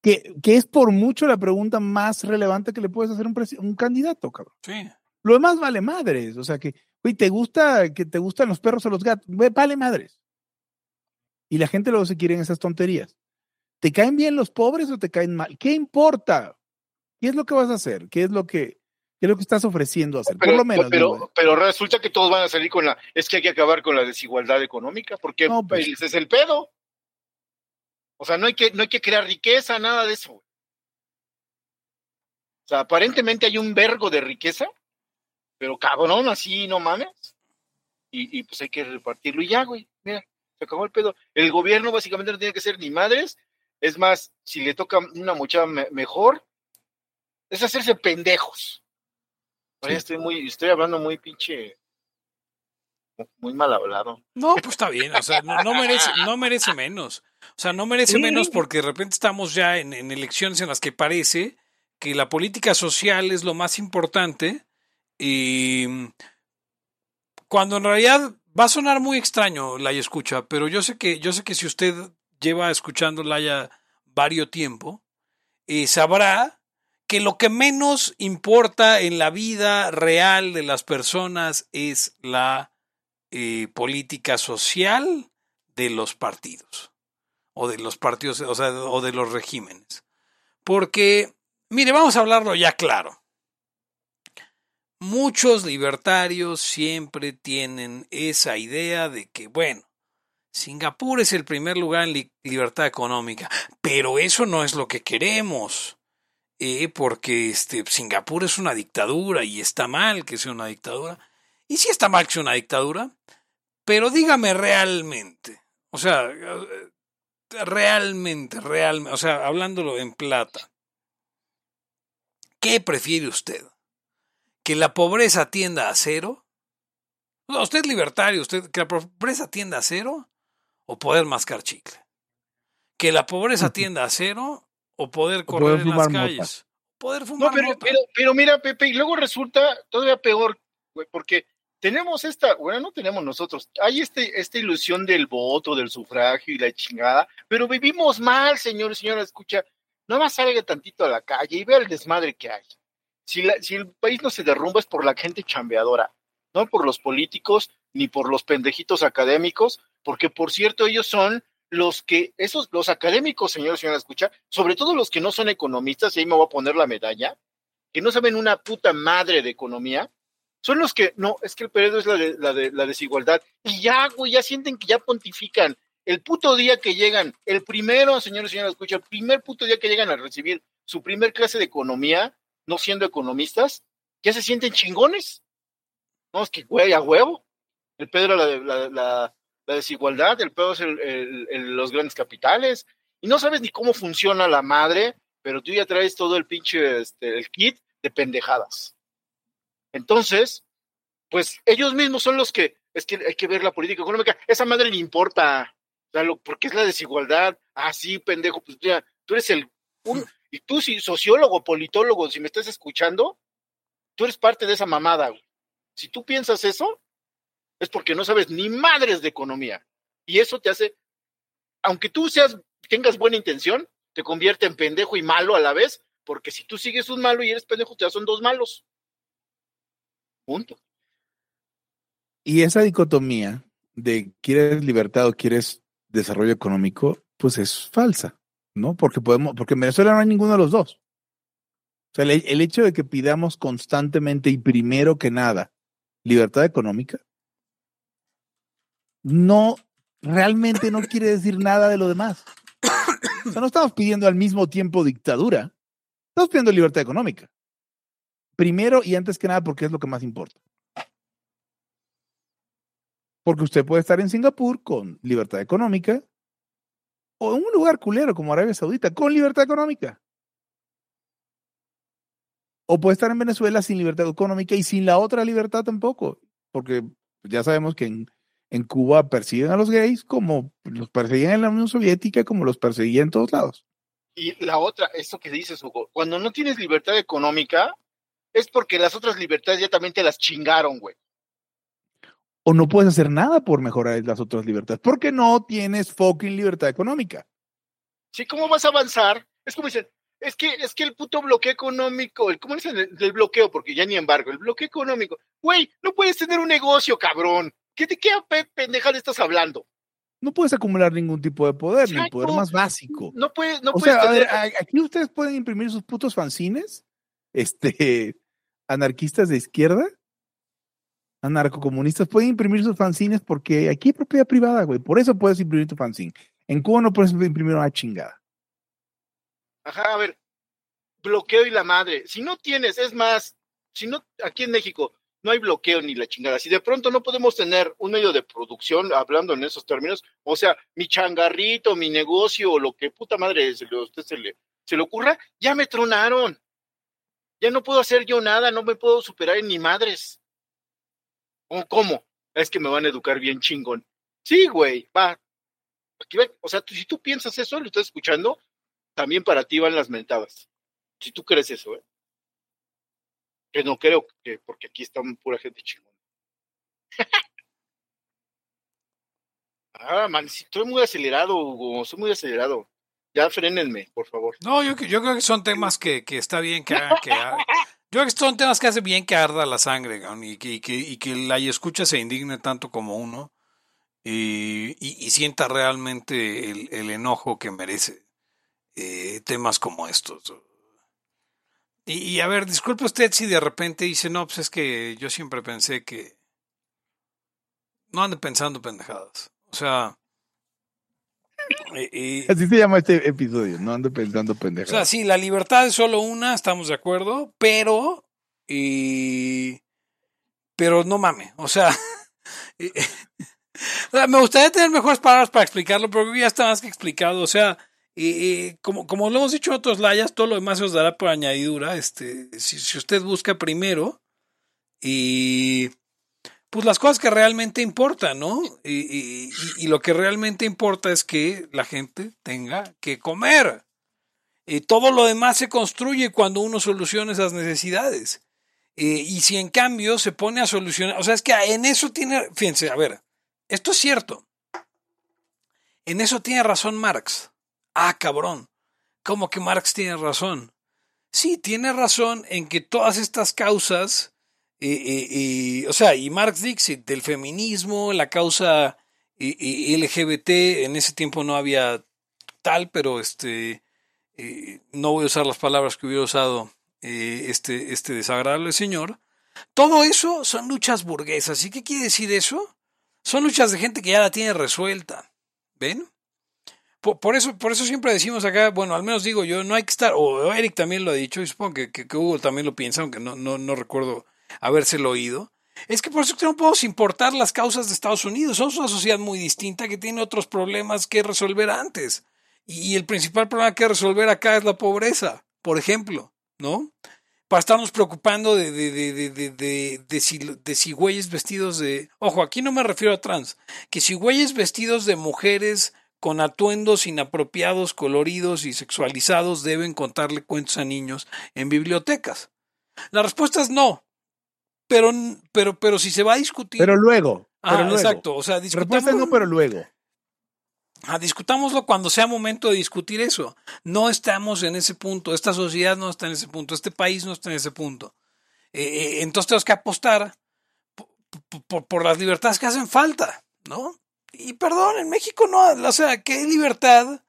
Que, que es por mucho la pregunta más relevante que le puedes hacer a un, presi- un candidato, cabrón. Sí. Lo demás vale madres, o sea que, güey, ¿te gusta que te gustan los perros o los gatos? Güey, vale madres. Y la gente luego se quiere en esas tonterías. ¿Te caen bien los pobres o te caen mal? ¿Qué importa? ¿Qué es lo que vas a hacer? ¿Qué es lo que, qué es lo que estás ofreciendo hacer? Pero, por lo menos. pero, digo, pero resulta que todos van a salir con la. Es que hay que acabar con la desigualdad económica, porque No, pues. ese es el pedo. O sea, no hay que, no hay que crear riqueza, nada de eso. O sea, aparentemente hay un vergo de riqueza, pero cabrón, así no mames. Y, y pues hay que repartirlo y ya, güey. Mira, se acabó el pedo. El gobierno básicamente no tiene que ser ni madres. Es más, si le toca una muchacha me- mejor, es hacerse pendejos. Oye, Sí. estoy muy, estoy hablando muy pinche, muy mal hablado. No, pues está bien, o sea, no, no merece, no merece menos. O sea, no merece Sí. menos porque de repente estamos ya en, en elecciones en las que parece que la política social es lo más importante y cuando en realidad va a sonar muy extraño la escucha, pero yo sé que yo sé que si usted lleva escuchando Laia varios tiempo, eh, sabrá que lo que menos importa en la vida real de las personas es la eh, política social de los partidos o de los partidos, o sea, o de los regímenes. Porque, mire, vamos a hablarlo ya claro. Muchos libertarios siempre tienen esa idea de que, bueno, Singapur es el primer lugar en li- libertad económica, pero eso no es lo que queremos, eh, porque este, Singapur es una dictadura y está mal que sea una dictadura. Y sí está mal que sea una dictadura, pero dígame realmente, o sea, eh, realmente, realmente, o sea, hablándolo en plata, ¿qué prefiere usted? ¿Que la pobreza tienda a cero? No, usted es libertario, usted, que la pobreza tienda a cero o poder mascar chicle. Que la pobreza tienda a cero o poder O correr poder en las mota. calles. Poder fumar No, pero, mota. pero, pero mira, Pepe, y luego resulta todavía peor, güey, porque tenemos esta, bueno, no tenemos nosotros, hay este, esta ilusión del voto, del sufragio y la chingada, pero vivimos mal, señor y señora, escucha, no más salga tantito a la calle y vea el desmadre que hay. Si, la- si el país no se derrumba es por la gente chambeadora, no por los políticos ni por los pendejitos académicos, porque por cierto ellos son los que, esos, los académicos, señor y señora, escucha, sobre todo los que no son economistas, y ahí me voy a poner la medalla, que no saben una puta madre de economía, son los que, no, es que el periodo es la, de, la, de, la desigualdad. Y ya, güey, ya sienten que ya pontifican. El puto día que llegan, el primero, señores y señoras, escucha, el primer puto día que llegan a recibir su primer clase de economía, no siendo economistas, ya se sienten chingones. No, es que, güey, a huevo. El de- la, la, la desigualdad, el pedo es los grandes capitales. Y no sabes ni cómo funciona la madre, pero tú ya traes todo el pinche, este, el kit de pendejadas. Entonces, pues ellos mismos son los que, es que hay que ver la política económica, esa madre le importa, o porque es la desigualdad, ah, sí, pendejo, pues ya, tú eres el, y tú si sociólogo, politólogo, si me estás escuchando, tú eres parte de esa mamada. Si tú piensas eso, es porque no sabes ni madres de economía, y eso te hace, aunque tú seas, tengas buena intención, te convierte en pendejo y malo a la vez, porque si tú sigues un malo y eres pendejo, ya son dos malos. Punto. Y esa dicotomía de quieres libertad o quieres desarrollo económico, pues es falsa, ¿no? Porque podemos, porque en Venezuela no hay ninguno de los dos. O sea, el hecho de que pidamos constantemente y primero que nada libertad económica, no, realmente no quiere decir nada de lo demás. O sea, no estamos pidiendo al mismo tiempo dictadura, estamos pidiendo libertad económica. Primero y antes que nada porque es lo que más importa. Porque usted puede estar en Singapur con libertad económica o en un lugar culero como Arabia Saudita con libertad económica. O puede estar en Venezuela sin libertad económica y sin la otra libertad tampoco. Porque ya sabemos que en, en Cuba persiguen a los gays como los perseguían en la Unión Soviética, como los perseguían en todos lados. Y la otra, esto que dices, Hugo, cuando no tienes libertad económica, es porque las otras libertades ya también te las chingaron, güey. O no puedes hacer nada por mejorar las otras libertades, porque no tienes fucking libertad económica. Sí, ¿cómo vas a avanzar? Es como dicen, es que, es que el puto bloqueo económico, el, ¿cómo dicen? El, el bloqueo, porque ya ni embargo, el bloqueo económico. Güey, no puedes tener un negocio, cabrón. ¿Qué de qué pe- pendeja le estás hablando? No puedes acumular ningún tipo de poder, ni poder más básico. No puedes, no o puedes sea, a ver, aquí ustedes pueden imprimir sus putos fanzines, este, anarquistas de izquierda, anarcocomunistas, pueden imprimir sus fanzines porque aquí hay propiedad privada, güey. Por eso puedes imprimir tu fanzine. En Cuba no puedes imprimir una chingada. Ajá, a ver, bloqueo y la madre. Si no tienes, es más, si no, aquí en México no hay bloqueo ni la chingada. Si de pronto no podemos tener un medio de producción, hablando en esos términos, o sea, mi changarrito, mi negocio, o lo que puta madre se le, usted se le, se le ocurra, ya me tronaron. Ya no puedo hacer yo nada, no me puedo superar en ni madres. ¿O cómo? Es que me van a educar bien chingón. Sí, güey, va. Aquí va- O sea, si tú piensas eso, lo estás escuchando, también para ti van las mentadas. Si tú crees eso, ¿eh? Que no creo, que, porque aquí está pura gente chingona. ah, man, estoy muy acelerado, Hugo, soy muy acelerado. Ya frénenme, por favor. No, yo, yo creo que son temas que, que está bien que hagan que Yo creo que son temas que hace bien que arda la sangre, y que, y que, y que la escucha se indigne tanto como uno y, y- y sienta realmente el, el enojo que merece eh, temas como estos. Y, y, a ver, disculpe usted si de repente dice, no, pues es que yo siempre pensé que no ande pensando pendejadas. O sea, eh, eh, Así se llama este episodio, no ando pensando o sea, pendejadas. sí, la libertad es solo una, estamos de acuerdo, pero. y- pero no mame. O sea. eh, o sea, me gustaría tener mejores palabras para explicarlo, pero ya está más que explicado. O sea, eh, como, como lo hemos dicho en otros layas, todo lo demás se os dará por añadidura. Este, si, si usted busca primero y pues las cosas que realmente importan, ¿no? Y, y- y- lo que realmente importa es que la gente tenga que comer. Y todo lo demás se construye cuando uno soluciona esas necesidades. Y si en cambio se pone a solucionar, o sea, es que en eso tiene, fíjense, a ver, esto es cierto. En eso tiene razón Marx. Ah, cabrón. ¿Cómo que Marx tiene razón? Sí, tiene razón en que todas estas causas, eh, eh, eh, o sea, y Marx Dixit, del feminismo, la causa LGBT, en ese tiempo no había tal, pero este, no voy a usar las palabras que hubiera usado este, este desagradable señor. Todo eso son luchas burguesas. ¿Y qué quiere decir eso? Son luchas de gente que ya la tiene resuelta. ¿Ven? Por, eso, por eso siempre decimos acá, bueno, al menos digo yo, no hay que estar, o Eric también lo ha dicho, y supongo que, que- Hugo también lo piensa, aunque no, no, no recuerdo habérselo oído. Es que por eso no podemos importar las causas de Estados Unidos. Somos una sociedad muy distinta que tiene otros problemas que resolver antes. Y el principal problema que resolver acá es la pobreza, por ejemplo, ¿no? Para estarnos preocupando de, de, de, de, de, si, si güeyes vestidos de... Ojo, aquí no me refiero a trans, que si güeyes vestidos de mujeres con atuendos inapropiados, coloridos y sexualizados deben contarle cuentos a niños en bibliotecas. La respuesta es no. Pero, pero, pero si se va a discutir... Pero luego, Ah, pero luego. exacto. O sea, Respuesta no, pero luego. Ah, discutámoslo cuando sea momento de discutir eso. No estamos en ese punto. Esta sociedad no está en ese punto. Este país no está en ese punto. Eh, eh, entonces tenemos que apostar por, por- por las libertades que hacen falta, ¿no? Y perdón, en México no. O sea, ¿qué libertad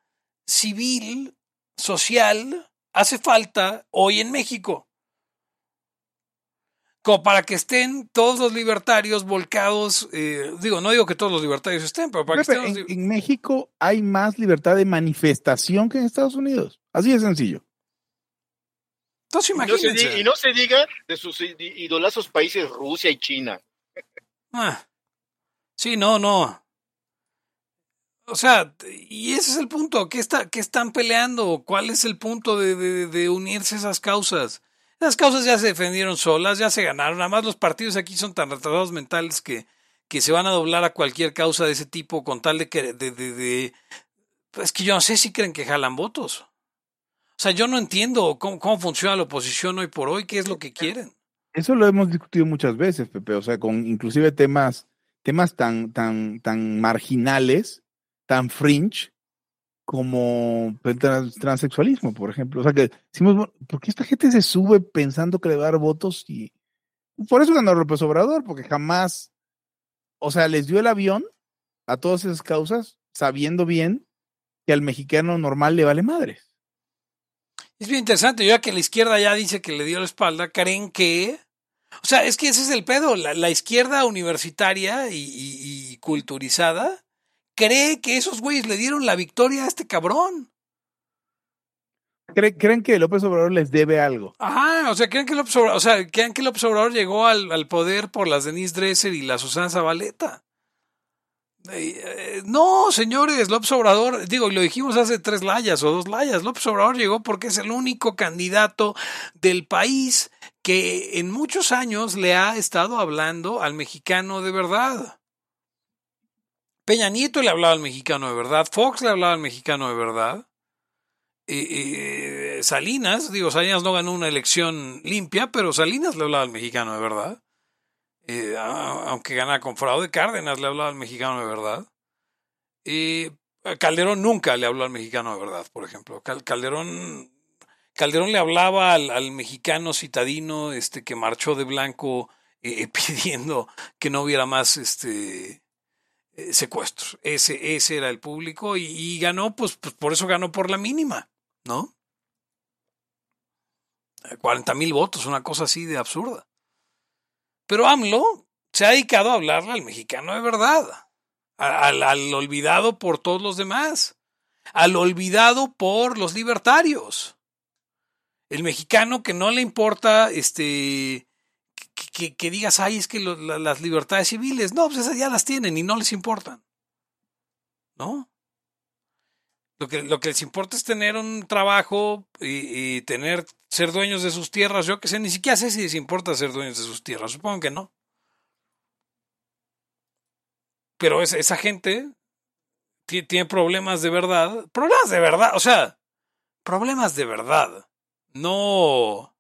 civil, social hace falta hoy en México? como para que estén todos los libertarios volcados, eh, digo, no digo que todos los libertarios estén, pero para que estén... los en, en México hay más libertad de manifestación que en Estados Unidos. Así de sencillo. Entonces Y no, imagínense. y no se diga de sus idolazos países Rusia y China. Ah, sí, no, no. O sea, y ese es el punto. ¿Qué, está, qué están peleando? ¿Cuál es el punto de, de- unirse a esas causas? Esas causas ya se defendieron solas, ya se ganaron. Además, los partidos aquí son tan retrasados mentales que, que se van a doblar a cualquier causa de ese tipo con tal de que... De, de, de- es que yo no sé si creen que jalan votos. O sea, yo no entiendo cómo, cómo funciona la oposición hoy por hoy, qué es lo que quieren. Eso lo hemos discutido muchas veces, Pepe. O sea, con inclusive temas, temas tan, tan, tan marginales, tan fringe, como el trans- transexualismo, por ejemplo. O sea, que decimos, ¿por qué esta gente se sube pensando que le va a dar votos? Y por eso ganó López Obrador, porque jamás, o sea, les dio el avión a todas esas causas, sabiendo bien que al mexicano normal le vale madres. Es bien interesante, ya que la izquierda ya dice que le dio la espalda, creen que... O sea, es que ese es el pedo, la, izquierda universitaria y culturizada cree que esos güeyes le dieron la victoria a este cabrón. Cre- ¿Creen que López Obrador les debe algo? Ajá, o sea, creen que López Obrador, o sea, creen que López Obrador llegó al, al poder por las Denise Dresser y la Susana Zabaleta. Eh, eh, no, señores, López Obrador, digo, y lo dijimos hace tres layas o dos layas, López Obrador llegó porque es el único candidato del país que en muchos años le ha estado hablando al mexicano de verdad. Peña Nieto le hablaba al mexicano de verdad, Fox le hablaba al mexicano de verdad. Eh, eh, Salinas, digo, Salinas no ganó una elección limpia, pero Salinas le hablaba al mexicano de verdad. Eh, aunque gana con fraude, Cárdenas le hablaba al mexicano de verdad. Calderón nunca le habló al mexicano de verdad, por ejemplo. Cal- Calderón, Calderón le hablaba al, al mexicano citadino este, que marchó de blanco eh, pidiendo que no hubiera más este, eh, secuestros. Ese, ese era el público y, y ganó, pues, pues por eso ganó por la mínima, ¿no? 40 mil votos, una cosa así de absurda. Pero AMLO se ha dedicado a hablarle al mexicano de verdad, al, al olvidado por todos los demás, al olvidado por los libertarios. El mexicano que no le importa este que, digas, ay, es que las libertades civiles, no, pues esas ya las tienen y no les importan. ¿No? Lo que, lo que les importa es tener un trabajo y, tener, ser dueños de sus tierras. Yo que sé, ni siquiera sé si les importa ser dueños de sus tierras. Supongo que no. Pero es- esa gente ti- tiene problemas de verdad. Problemas de verdad, o sea, problemas de verdad. No.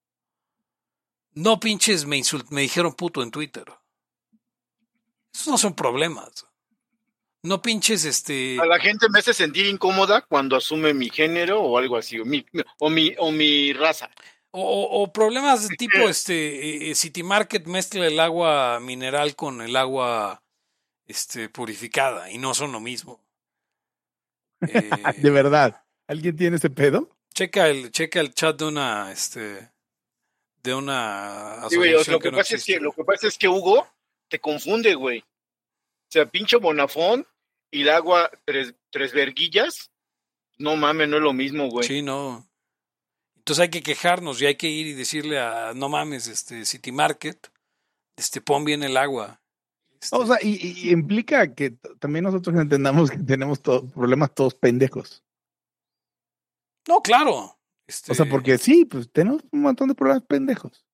No pinches me insult, me dijeron puto en Twitter. Esos no son problemas. No pinches este. A la gente me hace sentir incómoda cuando asume mi género o algo así, o mi, o mi, o mi raza. O, problemas de tipo este eh, eh, City Market mezcla el agua mineral con el agua este purificada y no son lo mismo. Eh, De verdad. ¿Alguien tiene ese pedo? checa el checa el chat de una este de una Sí, güey, o asociación sea, lo, que no pasa es que, lo que pasa es que Hugo te confunde, güey. O sea, pinche Bonafón y el agua tres, tres verguillas, no mames, no es lo mismo, güey. Sí, no. Entonces hay que quejarnos y hay que ir y decirle a no mames, este City Market, este pon bien el agua. Este, O sea, y, implica que también nosotros entendamos que tenemos to- problemas todos pendejos. no, claro. Este, O sea, porque sí, pues tenemos un montón de problemas pendejos.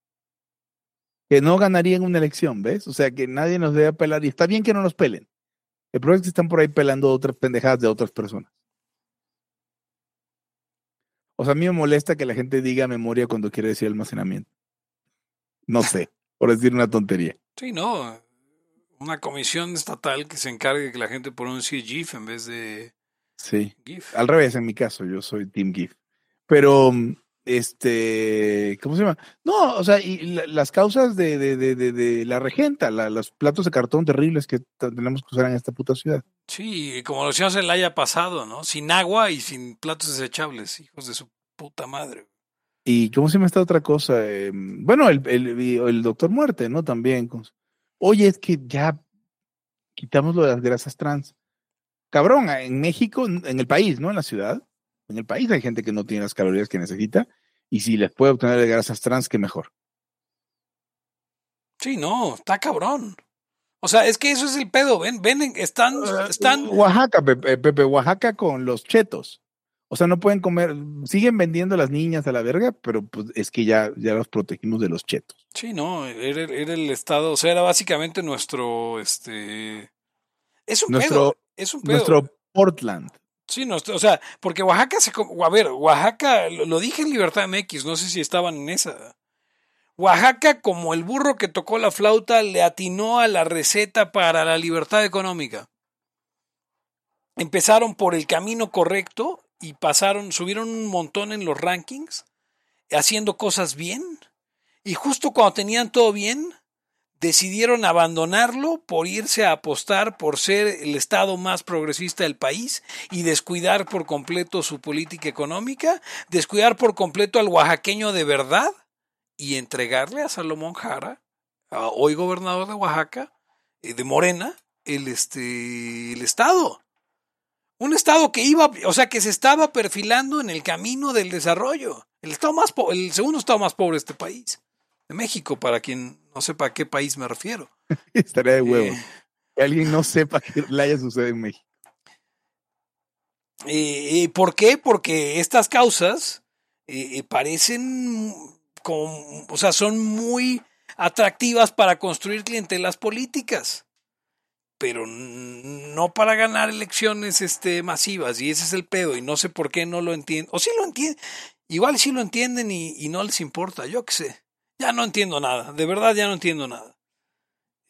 Que no ganarían una elección, ¿ves? O sea, que nadie nos debe apelar y está bien que no nos pelen. El problema es que están por ahí pelando otras pendejadas de otras personas. O sea, a mí me molesta que la gente diga memoria cuando quiere decir almacenamiento. No sé, por decir una tontería. Sí, no. Una comisión estatal que se encargue de que la gente pronuncie GIF en vez de Sí. GIF. Al revés, en mi caso, yo soy Team GIF. Pero, este, ¿cómo se llama? No, o sea, y la- las causas de, de, de, de, de la regenta, la- los platos de cartón terribles que tenemos que usar en esta puta ciudad. Sí, como lo hicimos el haya pasado, ¿no? Sin agua y sin platos desechables, hijos de su puta madre. Y cómo se me está otra cosa. Eh, bueno, el, el, el, doctor muerte, ¿no? También. Oye, es que ya quitamos lo de las grasas trans. Cabrón, en México, en el país, ¿no? En la ciudad. En el país hay gente que no tiene las calorías que necesita. Y si les puede obtener de grasas trans, qué mejor. Sí, no, está cabrón. O sea, es que eso es el pedo, ven, ven, están, ah, están. Oaxaca, Pepe, Pepe, Oaxaca con los chetos. O sea, no pueden comer, siguen vendiendo las niñas a la verga, pero pues es que ya, ya los protegimos de los chetos. Sí, no, era, el estado, o sea, era básicamente nuestro, este, es un nuestro, pedo, es un pedo. Nuestro Portland. Sí, no, o sea, porque Oaxaca se, a ver, Oaxaca, lo dije en Libertad MX, no sé si estaban en esa. Oaxaca, como el burro que tocó la flauta, le atinó a la receta para la libertad económica. Empezaron por el camino correcto y pasaron, subieron un montón en los rankings, haciendo cosas bien. Y justo cuando tenían todo bien, decidieron abandonarlo por irse a apostar por ser el estado más progresista del país y descuidar por completo su política económica, descuidar por completo al oaxaqueño de verdad y entregarle a Salomón Jara, hoy gobernador de Oaxaca, eh, de Morena, el, este, el Estado. Un Estado que iba, o sea, que se estaba perfilando en el camino del desarrollo. El, estado más el segundo Estado más pobre de este país, de México, para quien no sepa a qué país me refiero. Estaría de huevo. Eh, que alguien no sepa que le haya sucedido en México. Eh, ¿Por qué? Porque estas causas parecen o sea, son muy atractivas para construir clientelas políticas, pero no para ganar elecciones este, masivas, y ese es el pedo, y no sé por qué no lo entienden, o sí lo entienden, igual sí lo entienden y, no les importa, yo qué sé, ya no entiendo nada, de verdad ya no entiendo nada.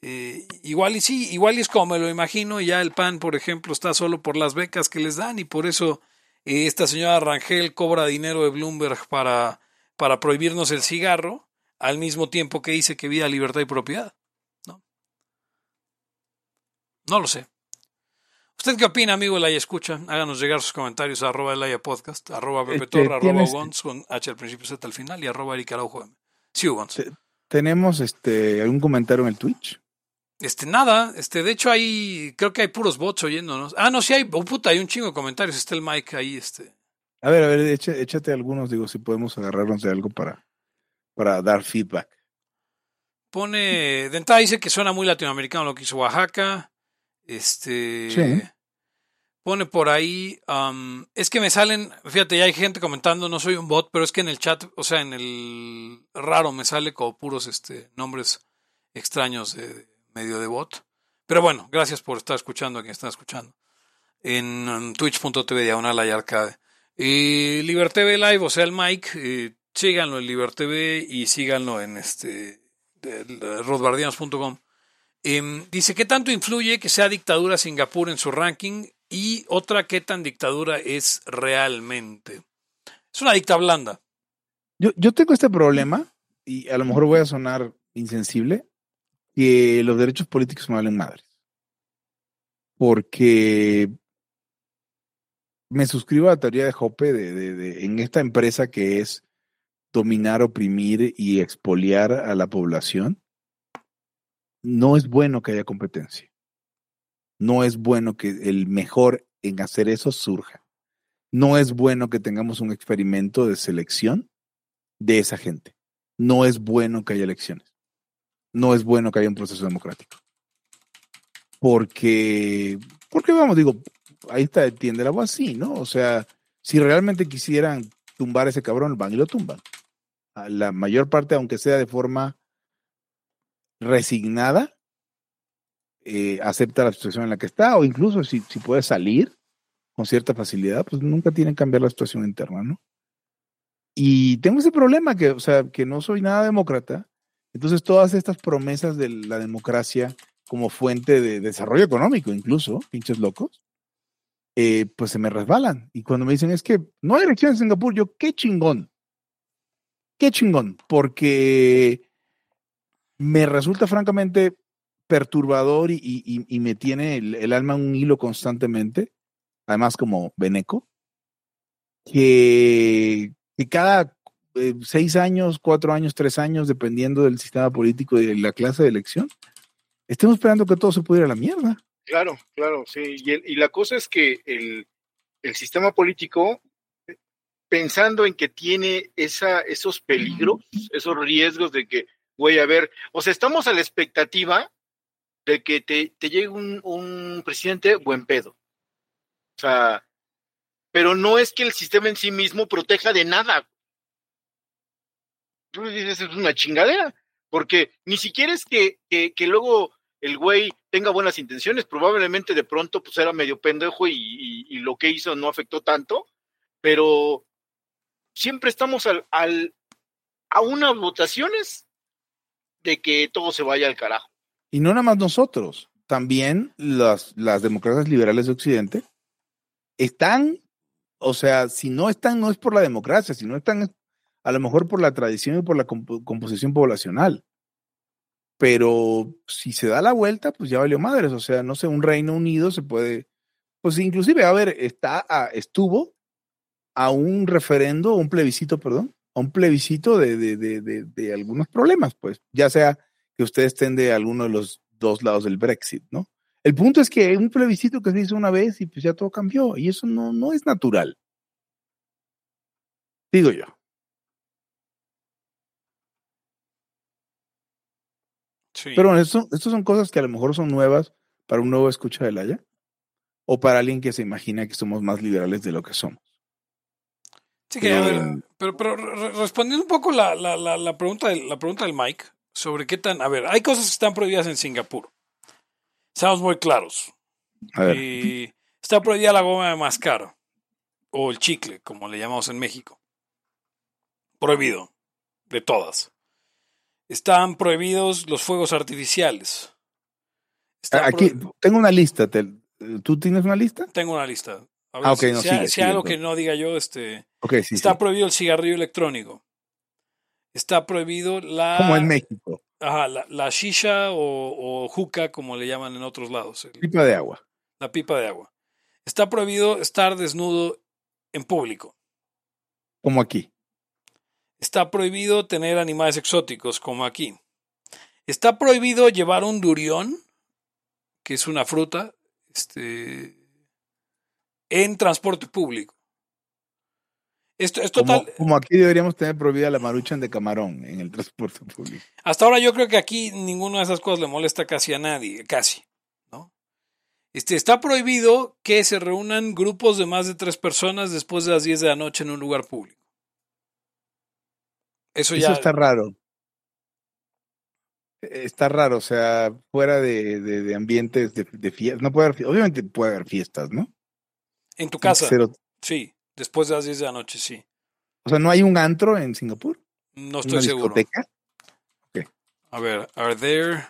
Eh, igual y sí, igual y es como me lo imagino, ya el PAN, por ejemplo, está solo por las becas que les dan y por eso eh, esta señora Rangel cobra dinero de Bloomberg para para prohibirnos el cigarro al mismo tiempo que dice que vida, libertad y propiedad. ¿no? No lo sé. ¿Usted qué opina, amigo Elaya Escucha? Háganos llegar sus comentarios a arroba Elaya Podcast, arroba Pepe este, arroba Ugons, con H al principio Z al final y arroba Eric Araujo Sí. ¿Tenemos este, algún comentario en el Twitch? Este, nada, este, de hecho hay, creo que hay puros bots oyéndonos. Ah, no, sí hay, oh puta, hay un chingo de comentarios, está el Mike ahí, este. A ver, a ver, échate, algunos, digo, si podemos agarrarnos de algo para, para dar feedback. Pone, de entrada dice que suena muy latinoamericano lo que hizo Oaxaca. Este. Pone por ahí, es que me salen, fíjate, ya hay gente comentando, no soy un bot, pero es que en el chat, o sea, en el raro me sale como puros este, nombres extraños de medio de bot. Pero bueno, gracias por estar escuchando a quien está escuchando. En um, twitch.tv diagonal y arcade. Y TV Live, o sea, el Mike, eh, síganlo en TV y síganlo en este rodbardianos.com. Em, dice, ¿qué tanto influye que sea dictadura Singapur en su ranking? Y otra, ¿qué tan dictadura es realmente? Es una dicta blanda. Yo, yo tengo este problema, y a lo mejor voy a sonar insensible, que los derechos políticos me valen madres. Porque me suscribo a la teoría de Hoppe de, en esta empresa que es dominar, oprimir y expoliar a la población. No es bueno que haya competencia. No es bueno que el mejor en hacer eso surja. No es bueno que tengamos un experimento de selección de esa gente. No es bueno que haya elecciones. No es bueno que haya un proceso democrático. Porque, porque vamos, digo, ahí está, tiende la voz así, ¿no? O sea, si realmente quisieran tumbar ese cabrón, van y lo tumban. la mayor parte, aunque sea de forma resignada, eh, acepta la situación en la que está, o incluso si, si puede salir con cierta facilidad, pues nunca tienen que cambiar la situación interna, ¿no? Y tengo ese problema que, o sea, que no soy nada demócrata. Entonces, todas estas promesas de la democracia como fuente de desarrollo económico, incluso, pinches locos, eh, pues se me resbalan. Y cuando me dicen es que no hay elecciones en Singapur, yo, qué chingón. Qué chingón, porque me resulta francamente perturbador y, me tiene el, alma en un hilo constantemente, además como Beneco, que, que cada eh, seis años, cuatro años, tres años, dependiendo del sistema político y de la clase de elección, estemos esperando que todo se pudiera a la mierda. Claro, claro, sí. Y, el- y la cosa es que el, el sistema político, pensando en que tiene esa, esos peligros, esos riesgos de que, güey, a ver, o sea, estamos a la expectativa de que te, te llegue un, un presidente buen pedo. O sea, pero no es que el sistema en sí mismo proteja de nada. Tú dices, es una chingadera, porque ni siquiera es que, que, que luego el güey tenga buenas intenciones, probablemente de pronto pues era medio pendejo y, y- y lo que hizo no afectó tanto, pero siempre estamos al, al, a unas votaciones de que todo se vaya al carajo. Y no nada más nosotros, también las, las democracias liberales de Occidente están, o sea, si no están, no es por la democracia, si no están, es a lo mejor por la tradición y por la compo- composición poblacional. Pero si se da la vuelta, pues ya valió madres. O sea, no sé, un Reino Unido se puede, pues inclusive, a ver, está, a- estuvo a un referendo, un plebiscito, perdón, a un plebiscito de, de, de, de algunos problemas, pues, ya sea que ustedes estén de alguno de los dos lados del Brexit, ¿no? El punto es que un plebiscito que se hizo una vez y pues ya todo cambió, y eso no, no es natural. Digo yo. Sí. Pero bueno, esto son cosas que a lo mejor son nuevas para un nuevo escucha del Haya, o para alguien que se imagina que somos más liberales de lo que somos. Sí, que, a ver, Eh, pero, pero re- respondiendo un poco la, la, la, la pregunta del, la pregunta del Mike sobre qué tan. A ver, hay cosas que están prohibidas en Singapur. Seamos muy claros. A ver, Y está prohibida la goma de mascar o el chicle, como le llamamos en México. Prohibido, de todas. Están prohibidos los fuegos artificiales. Está aquí tengo una lista. te- ¿Tú tienes una lista? tengo una lista. A ver, Ah, si, no, sigue, si sigue, algo que no diga yo, este, Ok, sí. está sí. prohibido el cigarrillo electrónico. Está prohibido la, Como en México. ajá, la, la shisha o, o juca, como le llaman en otros lados, el- Pipa de agua. la pipa de agua. Está prohibido estar desnudo en público. Como aquí. Está prohibido tener animales exóticos, como aquí. Está prohibido llevar un durión, que es una fruta, este, en transporte público. Esto es Como, total. como aquí deberíamos tener prohibida la maruchan de camarón en el transporte público. Hasta ahora yo creo que aquí ninguna de esas cosas le molesta casi a nadie, casi. ¿no? Este, está prohibido que se reúnan grupos de más de tres personas después de las 10 de la noche en un lugar público. Eso Eso ya. está raro. Eh, Está raro, o sea, fuera de, de, de ambientes de, de fiestas. No puede haber, obviamente puede haber fiestas, ¿no? en tu casa. Sí, después de las 10 de la noche, sí. o sea, no hay un antro en Singapur. No Una estoy seguro. discoteca. A ver, are there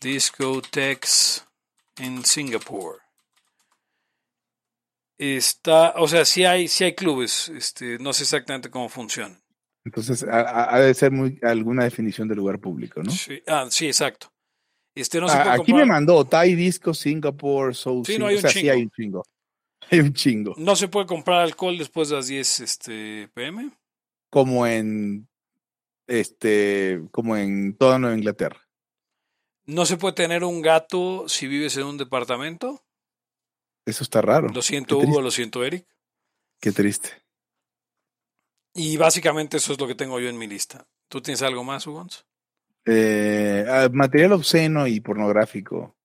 discotheques in Singapore? Está, o sea, sí hay, sí hay clubes, este, no sé exactamente cómo funcionan. Entonces, ha, de ser muy, alguna definición de lugar público, ¿no? Sí, ah, sí, exacto. Este no se Ah, puede aquí me mandó Thai Disco, Singapore, Soul Sí, no, hay o un sí hay un chingo. Hay un chingo. no se puede comprar alcohol después de las 10 este, pm. Como en este, como en toda Nueva Inglaterra. No se puede tener un gato si vives en un departamento. Eso está raro. Lo siento, Qué Hugo, triste. lo siento, Eric. Qué triste. Y básicamente eso es lo que tengo yo en mi lista. ¿Tú tienes algo más, Hugo? Eh, ah, material obsceno y pornográfico.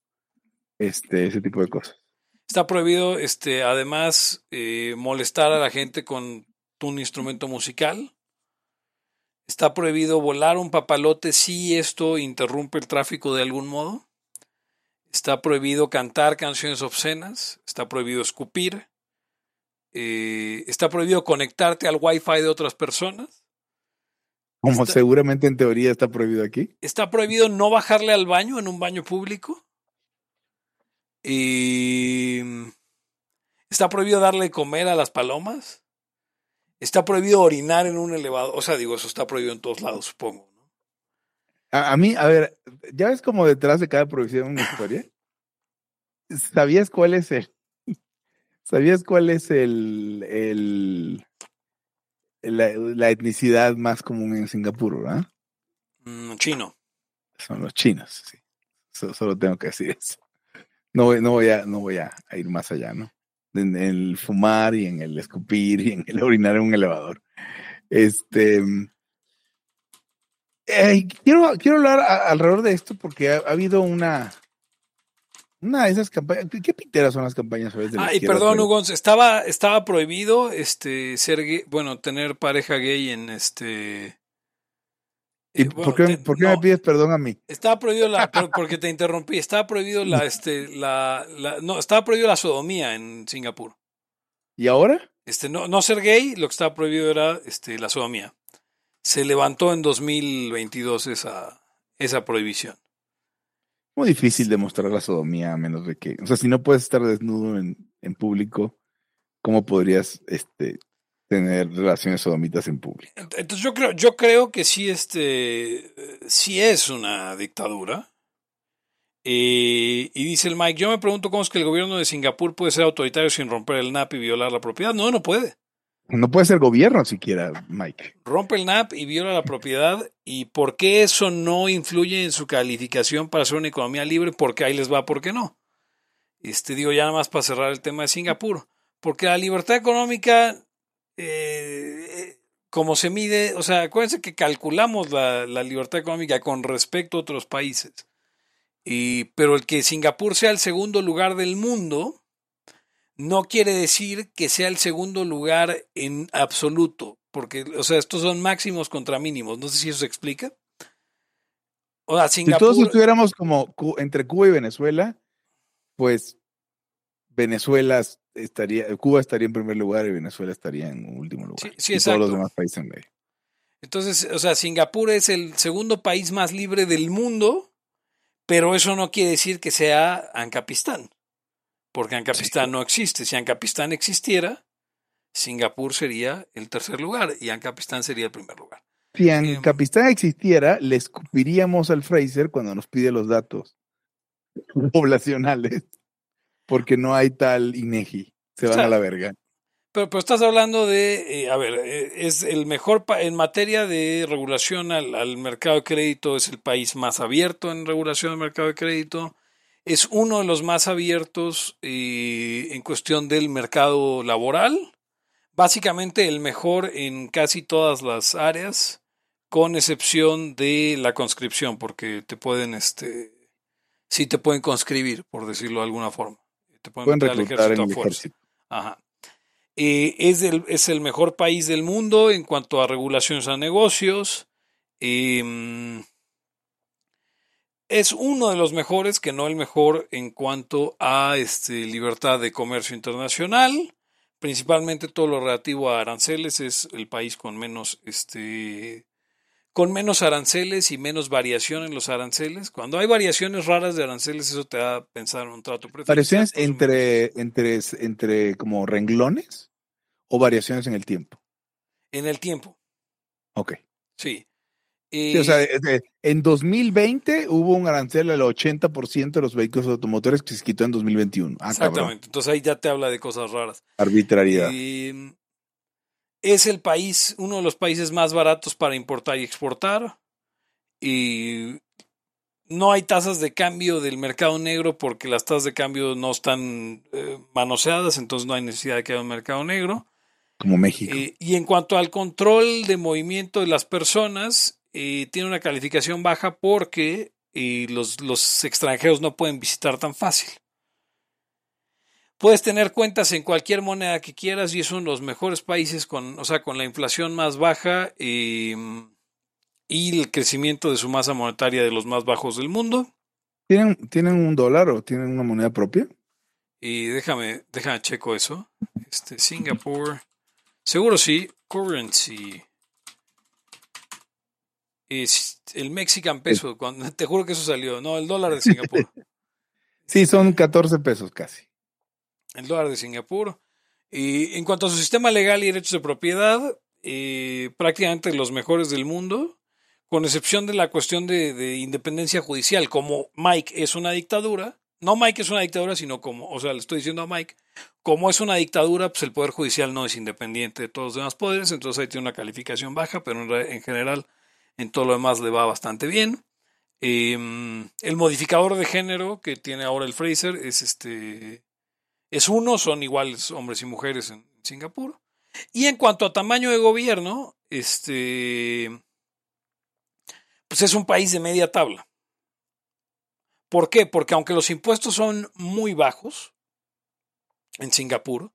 Este, ese tipo de cosas. Está prohibido, este, además, eh, molestar a la gente con un instrumento musical. Está prohibido volar un papalote si esto interrumpe el tráfico de algún modo. Está prohibido cantar canciones obscenas. Está prohibido escupir. Eh, está prohibido conectarte al wifi de otras personas. Como Está- seguramente en teoría está prohibido aquí. Está prohibido no bajarle al baño en un baño público. Y está prohibido darle de comer a las palomas. Está prohibido orinar en un elevador. O sea, digo, eso está prohibido en todos lados, supongo. ¿no? A, a mí, a ver, ¿ya ves como detrás de cada prohibición una historia? ¿Sabías cuál es el, ¿sabías cuál es el, el, la, la etnicidad más común en Singapur, ¿verdad? Mm, chino. Son los chinos, sí. So- solo tengo que decir eso. No voy, no voy, a, no voy a, a ir más allá, ¿no? En el fumar y en el escupir y en el orinar en un elevador. Este. eh, quiero, quiero hablar a- alrededor de esto porque ha, ha habido una. Una de esas campañas. ¿Qué piteras son las campañas a veces de la y izquierda, perdón, Hugo, estaba, estaba prohibido este ser gay, bueno, tener pareja gay en este. ¿Y eh, por qué, te- por qué no, me pides perdón a mí? Estaba prohibido la, por- porque te interrumpí, estaba prohibido la, este, la, la- no, estaba prohibido la sodomía en Singapur. ¿Y ahora? Este, no, no ser gay, lo que estaba prohibido era este, la sodomía. Se levantó en 2022 esa, esa prohibición. Muy difícil demostrar la sodomía a menos de que. O sea, si no puedes estar desnudo en, en público, ¿cómo podrías este, tener relaciones sodomitas en público? Ent- Entonces yo creo, yo creo que sí, este, sí es una dictadura. Eh, y dice el Mike, yo me pregunto cómo es que el gobierno de Singapur puede ser autoritario sin romper el NAP y violar la propiedad. No, no puede. No puede ser gobierno siquiera, Mike. Rompe el NAP y viola la propiedad. ¿Y por qué eso no influye en su calificación para ser una economía libre? Porque ahí les va, ¿por qué no? Este, digo, ya nada más para cerrar el tema de Singapur. Porque la libertad económica, eh, eh, como se mide, o sea, acuérdense que calculamos la, la libertad económica con respecto a otros países. Y, pero el que Singapur sea el segundo lugar del mundo no quiere decir que sea el segundo lugar en absoluto, porque, o sea, estos son máximos contra mínimos. No sé si eso se explica. O sea, Si Singapur. todos estuviéramos como entre Cuba y Venezuela, pues Venezuela estaría, Cuba estaría en primer lugar y Venezuela estaría en último lugar. Sí, sí, y todos los demás países en medio. Entonces, o sea, Singapur es el segundo país más libre del mundo, pero eso no quiere decir que sea Ancapistán, porque Ancapistán no existe. Si Ancapistán existiera, Singapur sería el tercer lugar y Ancapistán sería el primer lugar. Si Em. Ancapistán existiera, le escupiríamos al Fraser cuando nos pide los datos poblacionales, porque no hay tal INEGI. Se van O sea, a la verga. Pero, pero estás hablando de, eh, a ver, eh, es el mejor, pa- en materia de regulación al, al mercado de crédito, es el país más abierto en regulación al mercado de crédito, es uno de los más abiertos eh, en cuestión del mercado laboral, básicamente el mejor en casi todas las áreas, con excepción de la conscripción, porque te pueden, este, sí te pueden conscribir, por decirlo de alguna forma. Te pueden, Pueden meter al reclutar en ejército a el fuerza. ejército. Ajá. Eh, es, el, es el mejor país del mundo en cuanto a regulaciones a negocios. Em, es uno de los mejores, que no el mejor, en cuanto a este, libertad de comercio internacional. Principalmente todo lo relativo a aranceles es el país con menos, este, con menos aranceles y menos variación en los aranceles. Cuando hay variaciones raras de aranceles, eso te da a pensar en un trato preferencial. ¿Variaciones entre, entre, entre como renglones o variaciones en el tiempo? En el tiempo, Ok. sí. Sí, o sea, Eh, de- de- en 2020 hubo un arancel al 80% de los vehículos automotores que se quitó en 2021. Ah, cabrón. exactamente. Entonces ahí ya te habla de cosas raras. Arbitrariedad. Eh, es el país, uno de los países más baratos para importar y exportar. Y no hay tasas de cambio del mercado negro porque las tasas de cambio no están eh, manoseadas, entonces no hay necesidad de que haya un mercado negro. como México. Eh, y en cuanto al control de movimiento de las personas, eh, tiene una calificación baja porque los, los extranjeros no pueden visitar tan fácil. Puedes tener cuentas en cualquier moneda que quieras y es uno de los mejores países con, o sea, con la inflación más baja eh, y el crecimiento de su masa monetaria de los más bajos del mundo. ¿Tienen, ¿Tienen un dólar o tienen una moneda propia? Y déjame, déjame checo eso. Este, Singapur. Seguro sí. Currency. Es el Mexican peso. Cuando, te juro que eso salió. No, el dólar de Singapur. Sí, son 14 pesos casi. El dólar de Singapur. Y en cuanto a su sistema legal y derechos de propiedad, eh, prácticamente los mejores del mundo, con excepción de la cuestión de, de independencia judicial. Como Mike es una dictadura, no Mike es una dictadura, sino como, o sea, le estoy diciendo a Mike, como es una dictadura, pues el Poder Judicial no es independiente de todos los demás poderes, entonces ahí tiene una calificación baja, pero en general en todo lo demás le va bastante bien. Em, el modificador de género que tiene ahora el Fraser es este es uno, son iguales hombres y mujeres en Singapur. Y en cuanto a tamaño de gobierno, este pues es un país de media tabla. ¿Por qué? Porque aunque los impuestos son muy bajos en Singapur,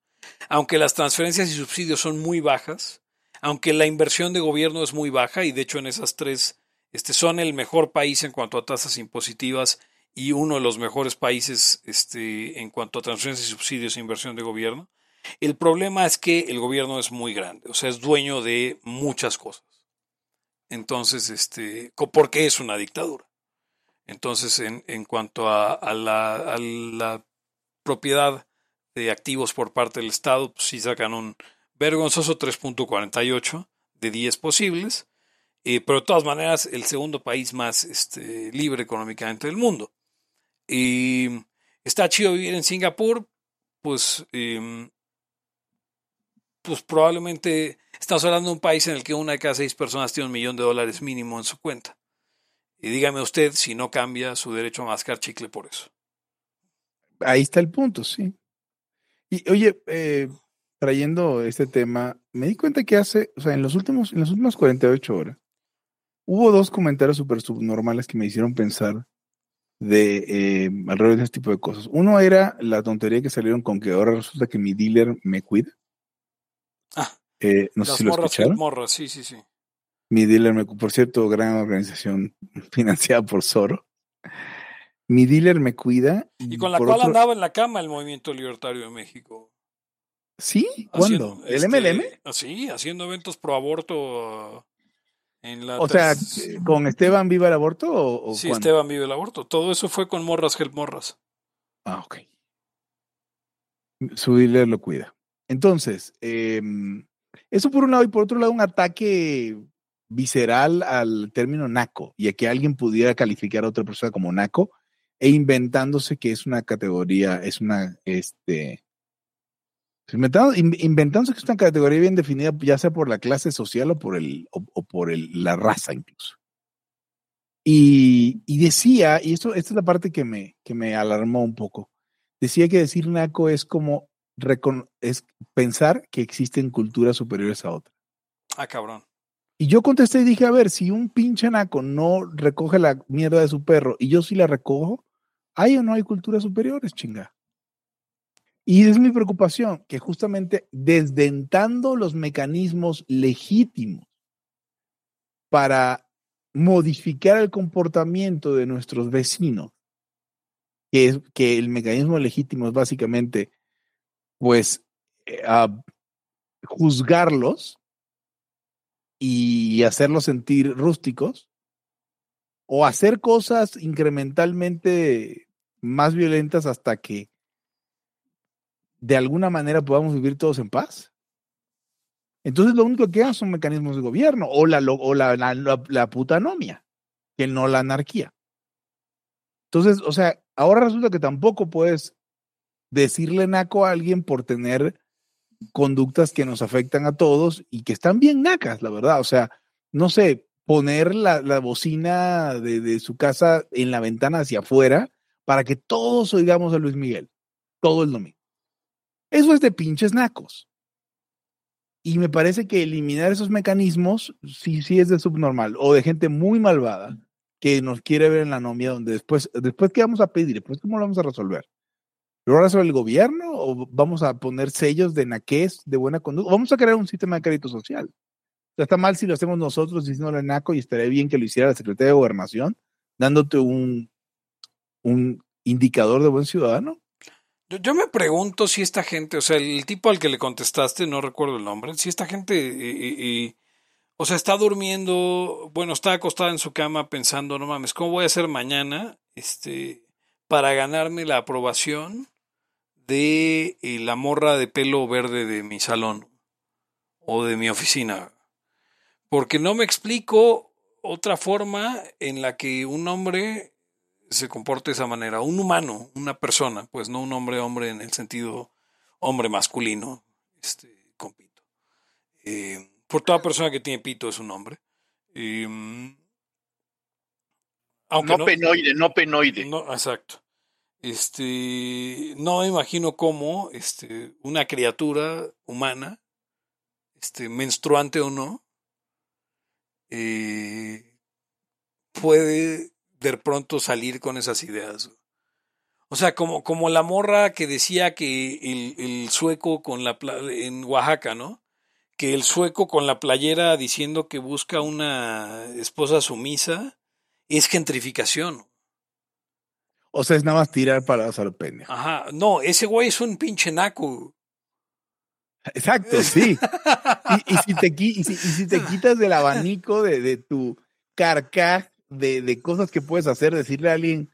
aunque las transferencias y subsidios son muy bajas, aunque la inversión de gobierno es muy baja, y de hecho en esas tres este, son el mejor país en cuanto a tasas impositivas y uno de los mejores países este, en cuanto a transferencias y subsidios e inversión de gobierno, el problema es que el gobierno es muy grande, o sea, es dueño de muchas cosas. Entonces, este, porque es una dictadura. Entonces, en, en cuanto a, la, la propiedad de activos por parte del Estado, pues sí sacan un vergonzoso 3.48 de 10 posibles, eh, pero de todas maneras el segundo país más este, libre económicamente del mundo. Y está chido vivir en Singapur, pues, em, pues probablemente estamos hablando de un país en el que una de cada seis personas tiene un millón de dólares mínimo en su cuenta. Y dígame usted si no cambia su derecho a mascar chicle por eso. Ahí está el punto, sí. Y oye, eh, trayendo este tema, me di cuenta que hace, o sea, en los últimos, en las últimas 48 horas, hubo dos comentarios súper subnormales que me hicieron pensar de eh, alrededor de ese tipo de cosas. Uno era la tontería que salieron con que ahora resulta que mi dealer me cuida. Ah, Eh, no sé si lo escucharon. morras, sí, sí, sí. Mi dealer, me, por cierto, gran organización financiada por Soro. Mi dealer me cuida. Y con la cual otro- andaba en la cama el Movimiento Libertario de México. ¿Sí? ¿Cuándo? Haciendo, ¿El este, MLM? ah, Sí, haciendo eventos pro aborto en la... O sea, tres- ¿con Esteban viva el aborto o, o sí, cuándo? Esteban vive el aborto. Todo eso fue con morras, help morras. Ah, ok. Su dealer lo cuida. Entonces, em, eso por un lado y por otro lado un ataque visceral al término naco y a que alguien pudiera calificar a otra persona como naco e inventándose que es una categoría, es una, este, inventando- in- inventándose que es una categoría bien definida, ya sea por la clase social o por el, o, o por el, la raza incluso. Y, y decía, y esto, esta es la parte que me, que me alarmó un poco, decía que decir naco es como es pensar que existen culturas superiores a otras. Ah, cabrón. Y yo contesté y dije, a ver, si un pinche naco no recoge la mierda de su perro y yo sí la recojo, ¿hay o no hay culturas superiores, chinga? Y es mi preocupación, que justamente desdentando los mecanismos legítimos para modificar el comportamiento de nuestros vecinos, que es que el mecanismo legítimo es básicamente, pues, eh, juzgarlos y hacerlos sentir rústicos, o hacer cosas incrementalmente más violentas hasta que de alguna manera podamos vivir todos en paz. Entonces lo único que quedan son mecanismos de gobierno o la, o la- la puta anomia, que no la anarquía. Entonces, o sea, ahora resulta que tampoco puedes decirle naco a alguien por tener conductas que nos afectan a todos y que están bien nacas, la verdad. O sea, no sé, poner la, la bocina de, de su casa en la ventana hacia afuera para que todos oigamos a Luis Miguel todo el domingo. Eso es de pinches nacos. Y me parece que eliminar esos mecanismos sí, sí es de subnormal o de gente muy malvada que nos quiere ver en la anomia donde después, después ¿qué vamos a pedir? Después, ¿cómo lo vamos a resolver? ¿Lo va a el gobierno o vamos a poner sellos de naquez, de buena conducta? Vamos a crear un sistema de crédito social. O sea, está mal si lo hacemos nosotros diciéndole naco y estaría bien que lo hiciera la Secretaría de Gobernación, dándote un, un indicador de buen ciudadano. Yo, me pregunto si esta gente, o sea, el tipo al que le contestaste, no recuerdo el nombre, si esta gente, eh, eh, eh, o sea, está durmiendo, bueno, está acostada en su cama pensando, no mames, ¿cómo voy a hacer mañana este, para ganarme la aprobación de la morra de pelo verde de mi salón o de mi oficina? Porque no me explico otra forma en la que un hombre se comporte de esa manera. Un humano, una persona, pues no un hombre hombre en el sentido hombre masculino este, con pito. Eh, por toda persona que tiene pito es un hombre. Eh, aunque No, no, penoide, no penoide. no, exacto. Este, no me imagino cómo este, una criatura humana, este, menstruante o no, eh, puede de pronto salir con esas ideas. O sea, como, como la morra que decía que el, el sueco con la en Oaxaca, ¿no? Que el sueco con la playera diciendo que busca una esposa sumisa es gentrificación. O sea, es nada más tirar palabras a lo pendejo. Ajá, no, ese güey es un pinche naco. Exacto, sí. Y, y si te, qui- y si, y si te quitas del abanico de, de tu carcaj de, de cosas que puedes hacer, decirle a alguien,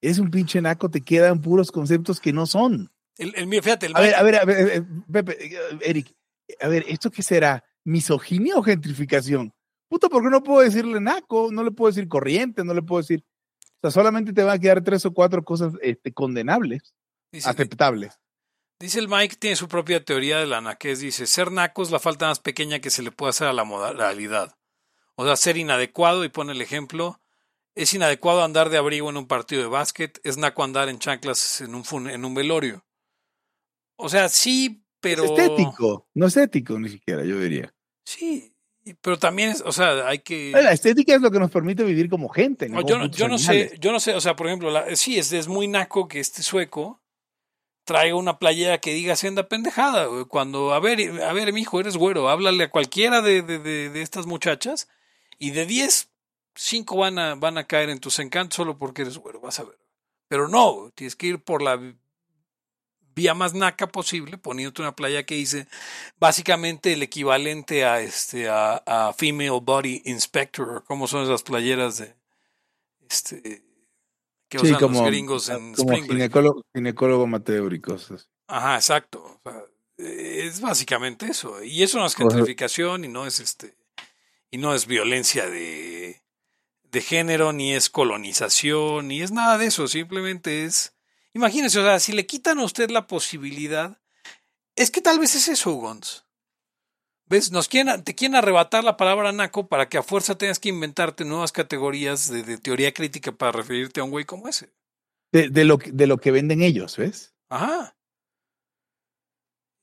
es un pinche naco, te quedan puros conceptos que no son. El, el, mira, fíjate, el A ver, a ver, a ver, eh, Pepe, eh, Eric, a ver, ¿esto qué será? ¿Misoginia o gentrificación? Puto, ¿por qué no puedo decirle naco? No le puedo decir corriente, no le puedo decir. O sea, solamente te van a quedar tres o cuatro cosas este, condenables, dice, aceptables. dice el Mike, tiene su propia teoría de la naquez. Dice, ser naco es la falta más pequeña que se le puede hacer a la modalidad. O sea, ser inadecuado, y pone el ejemplo, es inadecuado andar de abrigo en un partido de básquet, es naco andar en chanclas en un, fun- en un velorio. O sea, sí, pero... Es estético, no es ético ni siquiera, yo diría. Sí, pero también, es, o sea, hay que... La estética es lo que nos permite vivir como gente. No, yo, no, yo no sé, yo no sé, o sea, por ejemplo, la- sí, es, es muy naco que este sueco traiga una playera que diga senda pendejada, güey, cuando, a ver, a ver, mijo, eres güero, háblale a cualquiera de, de, de, de estas muchachas y de 10, 5 van a, van a caer en tus encantos solo porque eres güero, vas a ver. Pero no, tienes que ir por la vía más naca posible, poniéndote una playa que dice básicamente el equivalente a este a, a Female Body Inspector, como son esas playeras de este que Sí, usan como, los gringos en como Spring ginecólogo, ginecólogo Mateo y cosas. Ajá, exacto. O sea, es básicamente eso. Y eso no es gentrificación y no es este y no es violencia de, de género, ni es colonización, ni es nada de eso. Simplemente es. Imagínense, o sea, si le quitan a usted la posibilidad, es que tal vez es eso, Gons. ¿Ves? Nos quieren, te quieren arrebatar la palabra naco para que a fuerza tengas que inventarte nuevas categorías de, de teoría crítica para referirte a un güey como ese. De, de lo, que- de lo que venden ellos, ¿ves? Ajá.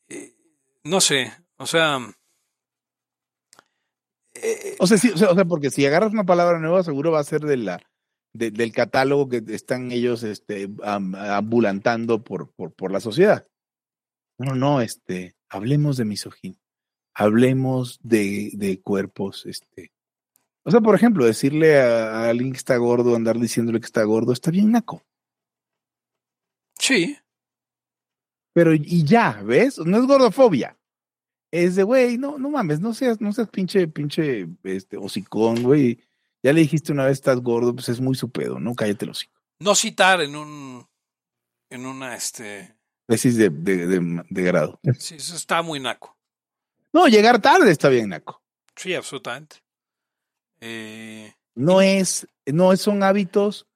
Eh, no sé, o sea. Eh, O sea, sí, o sea, o sea, porque si agarras una palabra nueva, seguro va a ser de la, de- del catálogo que están ellos este, am- ambulantando por, por, por la sociedad. No, no, este, hablemos de misoginia, hablemos de, de cuerpos, este. O sea, por ejemplo, decirle a, a alguien que está gordo, andar diciéndole que está gordo, está bien naco. sí, Pero y ya, ¿ves? No es gordofobia. Es de, güey, no, no mames, no seas, no seas pinche, pinche, este, hocicón, güey. Ya le dijiste una vez estás gordo, pues es muy su pedo, ¿no? Cállate el hocico. no citar en un. En una, este. Tesis de, de, de, de grado. Sí, eso está muy naco. No, llegar tarde está bien, Naco. Sí, absolutamente. Eh, No es, no son hábitos,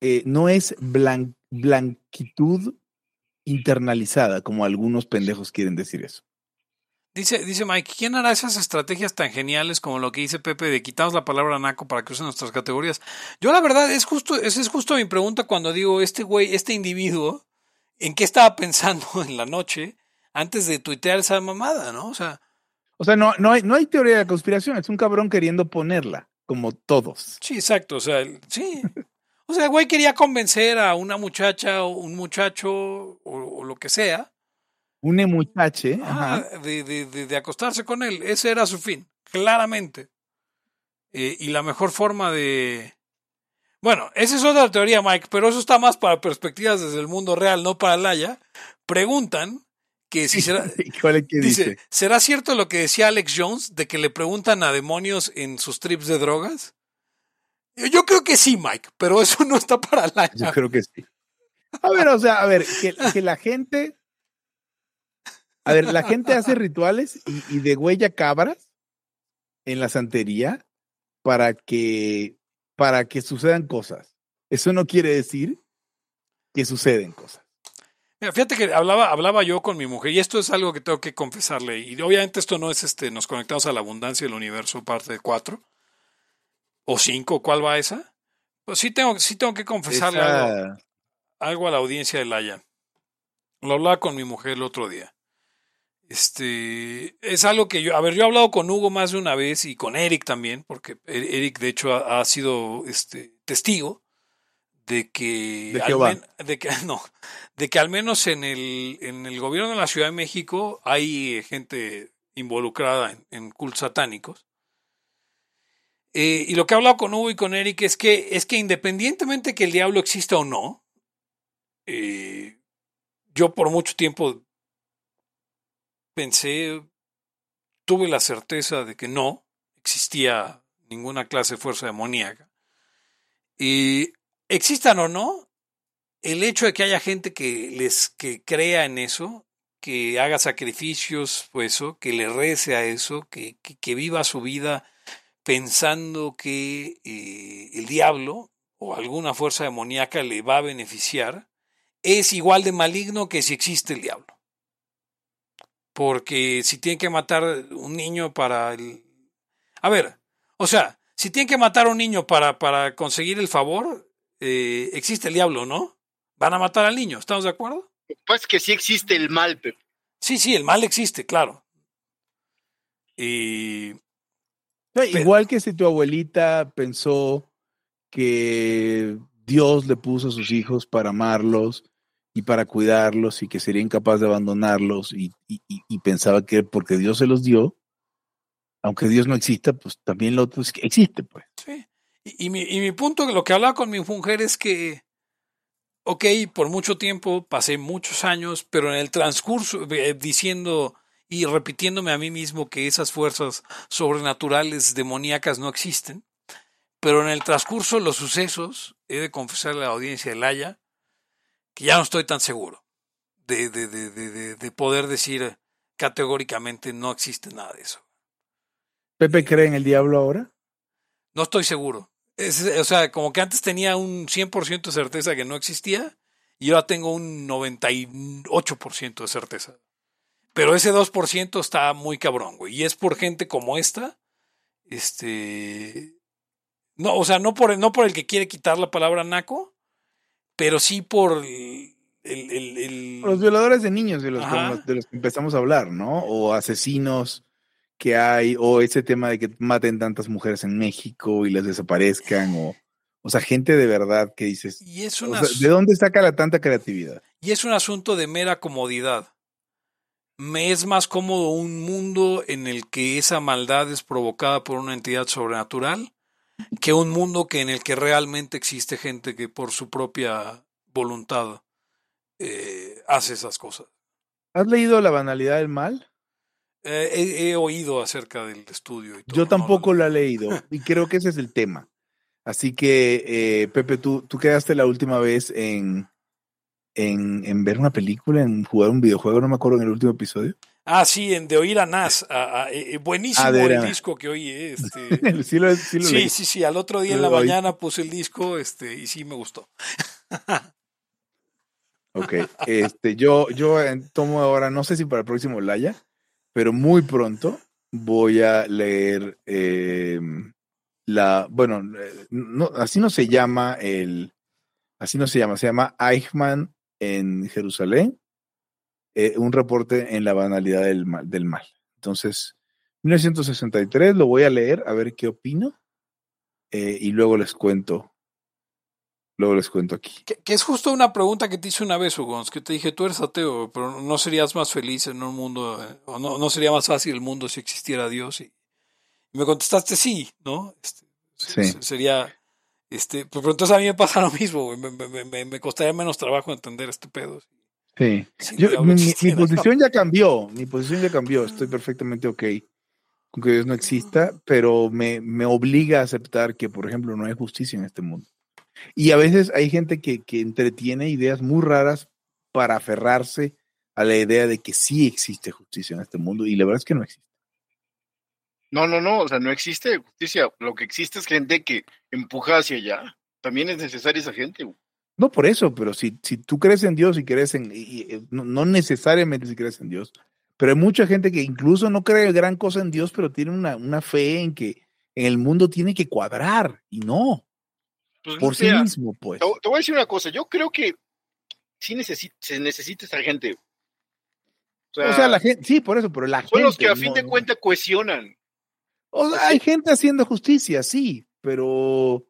eh, no es blan- blanquitud internalizada, como algunos pendejos quieren decir eso. Dice, dice Mike, ¿quién hará esas estrategias tan geniales como lo que dice Pepe de quitamos la palabra naco para que usen nuestras categorías? Yo la verdad es justo, esa es justo mi pregunta cuando digo, este güey, este individuo, ¿en qué estaba pensando en la noche antes de tuitear esa mamada, no? O sea, O sea, no, no, hay, no hay teoría de la conspiración, es un cabrón queriendo ponerla, como todos. Sí, exacto, o sea, sí. O sea, el güey quería convencer a una muchacha o un muchacho o, o lo que sea Une muchache, ah, de, de- de- de acostarse con él. Ese era su fin, claramente. Eh, y la mejor forma de... Bueno, esa es otra teoría, Mike, pero eso está más para perspectivas desde el mundo real, no para Laya. Preguntan que si será... ¿Cuál es que Dice, dice? ¿será cierto lo que decía Alex Jones de que le preguntan a demonios en sus trips de drogas? Yo creo que sí, Mike, pero eso no está para la... Yo creo que sí. A ver, o sea, a ver, que, que la gente. A ver, la gente hace rituales y, y degüella cabras en la santería para que, para que sucedan cosas. Eso no quiere decir que suceden cosas. Mira, fíjate que hablaba, hablaba yo con mi mujer, y esto es algo que tengo que confesarle, y obviamente esto no es este, nos conectamos a la abundancia del universo, parte de cuatro, o cinco, ¿cuál va esa? Pues sí tengo, sí tengo que confesarle algo, algo a la audiencia de Laia. Lo hablaba con mi mujer el otro día. Este, es algo que yo, a ver, yo he hablado con Hugo más de una vez y con Eric también, porque E- Eric de hecho ha, ha sido este testigo de que, De al Jehová. men- de que no, de que al menos en el, en el gobierno de la Ciudad de México hay eh, gente involucrada en, en cultos satánicos. Eh, y lo que he hablado con Hugo y con Eric es que, es que independientemente que el diablo exista o no, eh, yo por mucho tiempo pensé, tuve la certeza de que no existía ninguna clase de fuerza demoníaca. Y existan o no, el hecho de que haya gente que les que crea en eso, que haga sacrificios, pues eso, que le rece a eso, que, que, viva su vida pensando que eh, el diablo o alguna fuerza demoníaca le va a beneficiar, es igual de maligno que si existe el diablo. Porque si tienen que matar un niño para el... A ver, o sea, si tienen que matar a un niño para, para conseguir el favor, eh, existe el diablo, ¿no? Van a matar al niño, ¿estamos de acuerdo? Lo que sí existe el mal, pero Sí, sí, el mal existe, claro. Y No, Igual que si tu abuelita pensó que Dios le puso a sus hijos para amarlos y para cuidarlos y que sería incapaz de abandonarlos y, pensaba que porque Dios se los dio, aunque Dios no exista, pues también lo otro que existe, pues. Sí. Y, y mi, y mi punto, lo que hablaba con mi mujer es que, ok, por mucho tiempo, pasé muchos años, pero en el transcurso, eh, diciendo y repitiéndome a mí mismo que esas fuerzas sobrenaturales demoníacas no existen, pero en el transcurso de los sucesos, he de confesarle a la audiencia de Laia que ya no estoy tan seguro de, de, de, de, de- de poder decir categóricamente no existe nada de eso. ¿Pepe cree en el diablo ahora? No estoy seguro. Es- o sea, como que antes tenía un 100% de certeza que no existía y ahora tengo un 98% de certeza. Pero ese 2% está muy cabrón, güey. Y es por gente como esta. Este. No, o sea, no por, no por el que quiere quitar la palabra naco, pero sí por el. el- el- el- Los violadores de niños de los, los- de los que empezamos a hablar, ¿no? O asesinos que hay, o ese tema de que maten tantas mujeres en México y las desaparezcan, o, o sea, gente de verdad que dices, y, es o una, sea, ¿de dónde saca la tanta creatividad? y es un asunto de mera comodidad. Me es más cómodo un mundo en el que esa maldad es provocada por una entidad sobrenatural que un mundo que en el que realmente existe gente que por su propia voluntad eh, hace esas cosas. ¿Has leído La banalidad del mal? Eh, he, he oído acerca del estudio. Y todo, Yo no tampoco lo- la he leído y creo que ese es el tema. Así que, eh, Pepe, tú, tú quedaste la última vez en, en, en ver una película, en jugar un videojuego, no me acuerdo en el último episodio. Ah, sí, en de oír a Nas. a- a- eh, buenísimo Ah, el disco que oí. eh, Este, sí, lo, sí lo sí, leí. sí, sí. Al otro día en la mañana puse el disco este, y sí me gustó. Ok, este, yo, yo eh, tomo ahora, no sé si para el próximo Laya, pero muy pronto voy a leer eh, la, bueno, eh, no, así no se llama el, así no se llama, se llama Eichmann en Jerusalén, eh, un reporte en la banalidad del mal, del mal. Entonces, 1963 lo voy a leer, a ver qué opino, eh, y luego les cuento, luego les cuento aquí. Que, que es justo una pregunta que te hice una vez, Hugo, es que te dije, tú eres ateo, pero no serías más feliz en un mundo, eh, o no, no sería más fácil el mundo si existiera Dios. Y, y me contestaste sí, ¿no? Este, Sí. se- Sería, este, pues, pero entonces a mí me pasa lo mismo, me, me- me- me costaría menos trabajo entender este pedo. Sí. El Yo- mi, mi- mi existiera. posición ya cambió, mi posición ya cambió, estoy perfectamente ok con que Dios no exista, pero me, me obliga a aceptar que, por ejemplo, no hay justicia en este mundo. Y a veces hay gente que, que entretiene ideas muy raras para aferrarse a la idea de que sí existe justicia en este mundo, y la verdad es que no existe. No, no, no, o sea, no existe justicia. Lo que existe es gente que empuja hacia allá. También es necesaria esa gente. güey. No por eso, pero si, si tú crees en Dios y crees en, y- y- no, no necesariamente si crees en Dios, pero hay mucha gente que incluso no cree gran cosa en Dios, pero tiene una, una fe en que en el mundo tiene que cuadrar y no, Pues, por sí mismo, pues. te, te voy a decir una cosa. Yo creo que sí necesi- se necesita esa gente. O sea, O sea, la gente, sí, por eso, pero la gente. son los que a fin no- de no. cuentas cohesionan. O sea, hay gente haciendo justicia, sí, pero.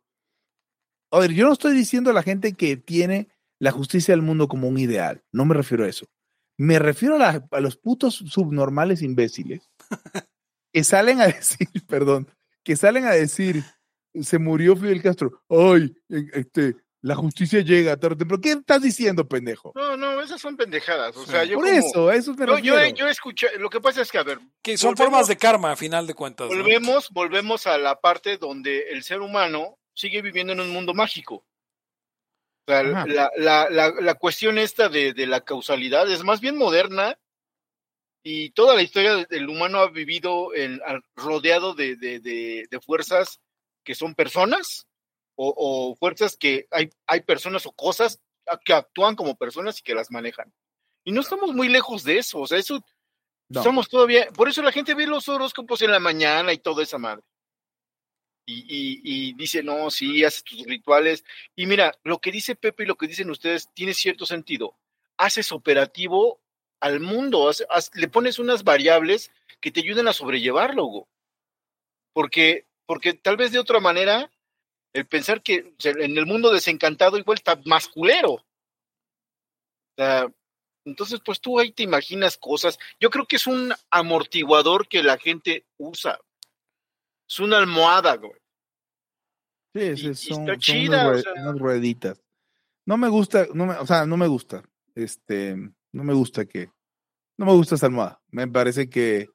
A ver, yo no estoy diciendo a la gente que tiene la justicia del mundo como un ideal. No me refiero a eso. Me refiero a, la- a los putos subnormales imbéciles que salen a decir, perdón, que salen a decir, se murió Fidel Castro. Ay, eh, este, la justicia llega tarde. o temprano". ¿Qué estás diciendo, pendejo? No, no, esas son pendejadas. O sea, yo Por como- eso, eso me yo, yo, refiero. yo escuché, lo que pasa es que, a ver, Que son Volvemos- formas de karma, a final de cuentas. ¿no? volvemos, volvemos a la parte donde el ser humano sigue viviendo en un mundo mágico. O sea, la, la, la, la cuestión esta de, de la causalidad es más bien moderna y toda la historia del humano ha vivido en, rodeado de, de, de, de fuerzas que son personas o, o fuerzas que hay, hay personas o cosas que actúan como personas y que las manejan. Y no estamos muy lejos de eso, o sea, eso No. somos todavía, por eso la gente ve los horóscopos en la mañana y toda esa madre. Y, y, y dice, no, sí, haces tus rituales. Y mira, lo que dice Pepe y lo que dicen ustedes tiene cierto sentido. Haces operativo al mundo, le pones unas variables que te ayuden a sobrellevarlo, Hugo. Porque, porque tal vez de otra manera, el pensar que en el mundo desencantado igual está más culero. O sea, entonces, pues tú ahí te imaginas cosas. Yo creo que es un amortiguador que la gente usa. Es una almohada, güey. Sí, sí, son, está son chida, unas, o sea. unas rueditas. No me gusta, no me, o sea, no me gusta. Este, no me gusta que, no me gusta esa almohada. Me parece que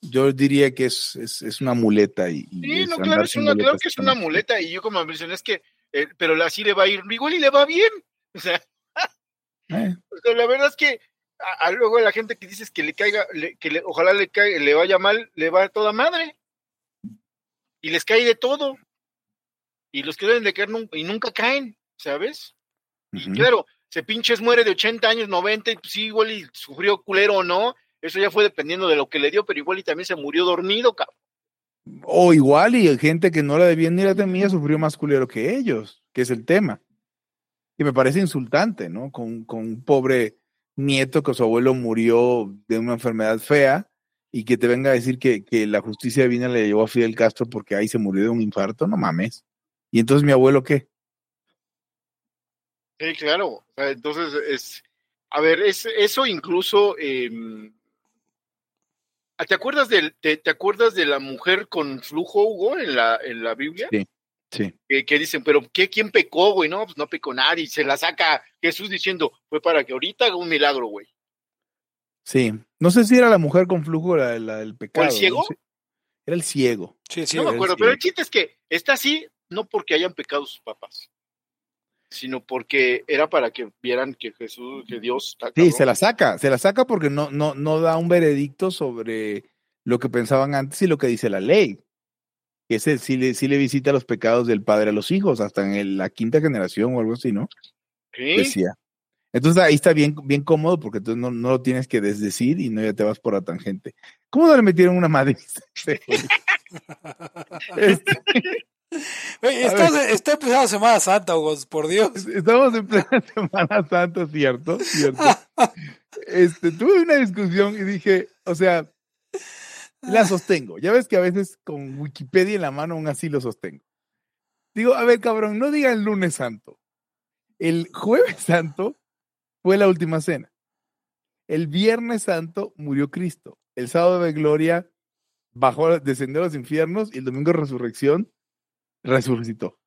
yo diría que es, es, es una muleta y, y Sí, es no, claro, es una, claro que es una muleta. Y yo como mencioné, es que, eh, pero así le va a ir, igual y le va bien. O sea, Eh, o sea, la verdad es que a, a luego la gente que dices que le caiga, le- que le- ojalá le caiga, le vaya mal, le va a toda madre. Y les cae de todo. Y los que deben de caer nun- y nunca caen, ¿sabes? Y claro, se pinches muere de 80 años, 90, y pues sí, igual y sufrió culero o no. Eso ya fue dependiendo de lo que le dio, pero igual y también se murió dormido, cabrón. O igual y gente que no la debían ni la temía sufrió más culero que ellos, que es el tema. Y me parece insultante, ¿no? Con, con un pobre nieto que su abuelo murió de una enfermedad fea y que te venga a decir que, que la justicia divina le llevó a Fidel Castro porque ahí se murió de un infarto, no mames. ¿Y entonces mi abuelo qué? Sí, claro. Entonces, es, a ver, es, eso incluso, em, ¿te acuerdas del, te, te acuerdas de la mujer con flujo, Hugo, en la, en la Biblia? Sí. Que, que dicen, pero ¿qué, ¿quién pecó, güey? No, pues no pecó nadie. Se la saca Jesús diciendo, fue para que ahorita haga un milagro, güey. Sí. No sé si era la mujer con flujo la, la del pecado. ¿no? ciego? Sí. Era el ciego. Sí, sí. no me acuerdo, pero el chiste es que está así, no porque hayan pecado sus papás, sino porque era para que vieran que Jesús, que Dios está Sí, se la saca, se la saca porque no, no, no da un veredicto sobre lo que pensaban antes y lo que dice la ley. Que ese sí le, sí le visita los pecados del padre a los hijos, hasta en el- la quinta generación o algo así, ¿no? Sí. Decía. Entonces ahí está bien, bien cómodo porque entonces no, no lo tienes que desdecir y no ya te vas por la tangente. ¿Cómo no le metieron una madre? Este, Oye, está, está empezando Semana Santa, Hugo, por Dios. Estamos en plena Semana Santa, ¿cierto? ¿Cierto? Este, tuve una discusión y dije, o sea, la sostengo. Ya ves que a veces con Wikipedia en la mano aún así lo sostengo. Digo, a ver, cabrón, no digan lunes santo. El jueves santo fue la última cena. El viernes santo murió Cristo. El sábado de gloria bajó, descendió a los infiernos y el domingo de resurrección resucitó.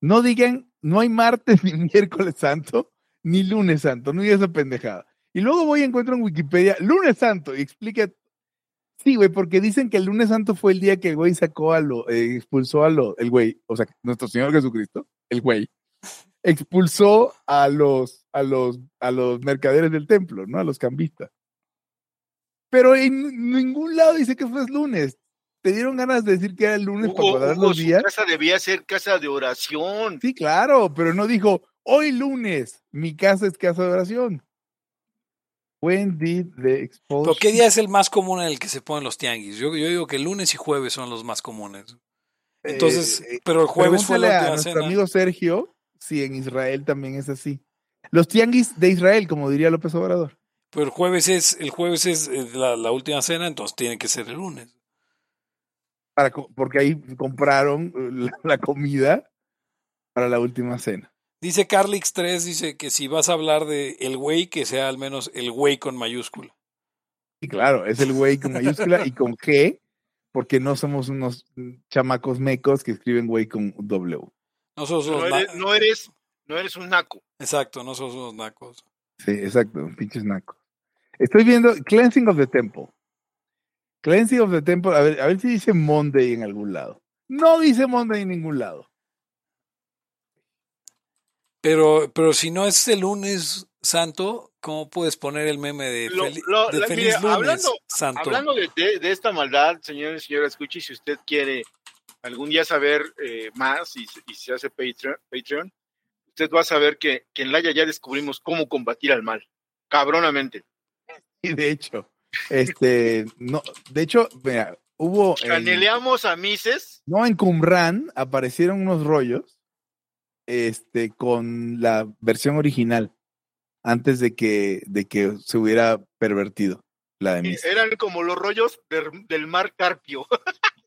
No digan, no hay martes ni miércoles santo, ni lunes santo, no digas esa pendejada. Y luego voy y encuentro en Wikipedia lunes santo y explica. Sí, güey, porque dicen que el lunes santo fue el día que el güey sacó a lo, eh, expulsó a lo, el güey, o sea, nuestro Señor Jesucristo, el güey, expulsó a los, a los, a los mercaderes del templo, ¿no? A los cambistas. Pero en ningún lado dice que fue el lunes. Te dieron ganas de decir que era el lunes para Hugo, Hugo, los su días. casa debía ser casa de oración. Sí, claro, pero no dijo, Hoy lunes, mi casa es casa de oración. When did the ¿Pero expulsion... qué día es el más común en el que se ponen los tianguis? Yo, yo digo que lunes y jueves son los más comunes. Entonces, Eh, eh, pero el jueves fue la a nuestro cena. amigo Sergio si en Israel también es así. Los tianguis de Israel, como diría López Obrador. Pero el jueves es, el jueves es la, la última cena, entonces tiene que ser el lunes. Para, porque ahí compraron eh, la, la comida para la última cena. Dice Carlix 3, dice que si vas a hablar de el güey, que sea al menos el güey con mayúscula. Y claro, es el güey con mayúscula y con G, porque no somos unos chamacos mecos que escriben güey con W. No los eres, no eres, no eres un naco. Exacto, no somos unos nacos. Sí, exacto, pinches nacos. Estoy viendo Cleansing of the Temple. Cleansing of the Temple, a ver, a ver si dice Monday en algún lado. No dice Monday en ningún lado. Pero, pero si no es el lunes santo, ¿cómo puedes poner el meme de, Lo- fel- lo- de la- feliz mire, lunes hablando- santo? Hablando de, de- de esta maldad, señores y señoras, escuche, si usted quiere algún día saber eh, más y, y se hace Patreon, Patreon, usted va a saber que, que en Laia ya descubrimos cómo combatir al mal. Cabronamente. Y de hecho, este, no, de hecho, mira, hubo. en- Caneleamos a Mises. no, en Qumran aparecieron unos rollos este, con la versión original antes de que, de que se hubiera pervertido la de eh, Mises. Eran como los rollos del, del mar Carpio.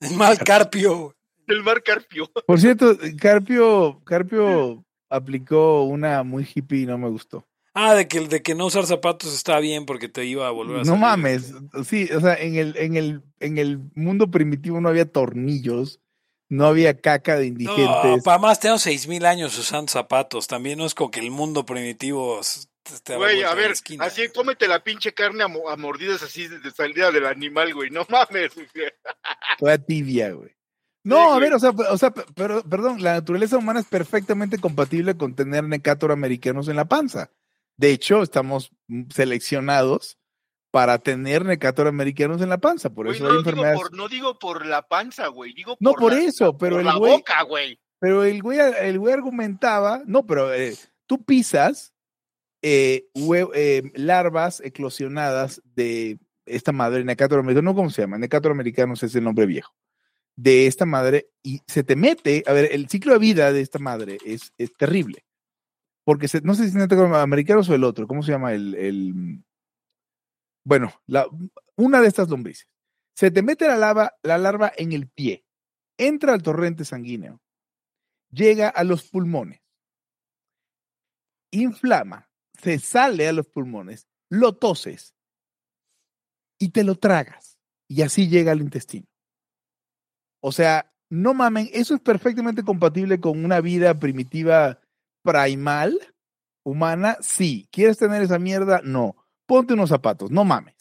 El mal carpio. del mar Carpio. Por cierto, Carpio, Carpio aplicó una muy hippie y no me gustó. Ah, de que, de que no usar zapatos está bien porque te iba a volver a No salir. mames, sí, o sea, en el, en el, en el mundo primitivo no había tornillos, no había caca de No, indigentes. para más tengo seis mil años usando zapatos. También no es como que el mundo primitivo te da Güey, a ver, esquina. así cómete la pinche carne a, a mordidas así de, de salida del animal, güey. No mames. güey. Toda tibia, güey. No, a güey. ver, o sea, o sea, pero, perdón, la naturaleza humana es perfectamente compatible con tener necator americanos en la panza. De hecho, estamos seleccionados para tener necator americanos en la panza. Por Güey, eso no, hay lo digo enfermedades. por, no digo por la panza, güey. Digo No, por, por la, eso, pero por el la güey, boca, güey. pero el güey, el güey argumentaba, no, pero eh, tú pisas eh, eh, larvas eclosionadas de esta madre, americano, no cómo se llama, Necator americanos es el nombre viejo, de esta madre, y se te mete, a ver, el ciclo de vida de esta madre es, es terrible, porque no sé si es Necator americanos o el otro, ¿cómo se llama el, el bueno, una de estas lombrices, se te mete la, lava, la larva en el pie, entra al torrente sanguíneo, llega a los pulmones, inflama, se sale a los pulmones, lo toses y te lo tragas. Y así llega al intestino. O sea, no mamen, eso es perfectamente compatible con una vida primitiva primal, humana, sí. ¿Quieres tener esa mierda? No. Ponte unos zapatos, no mames.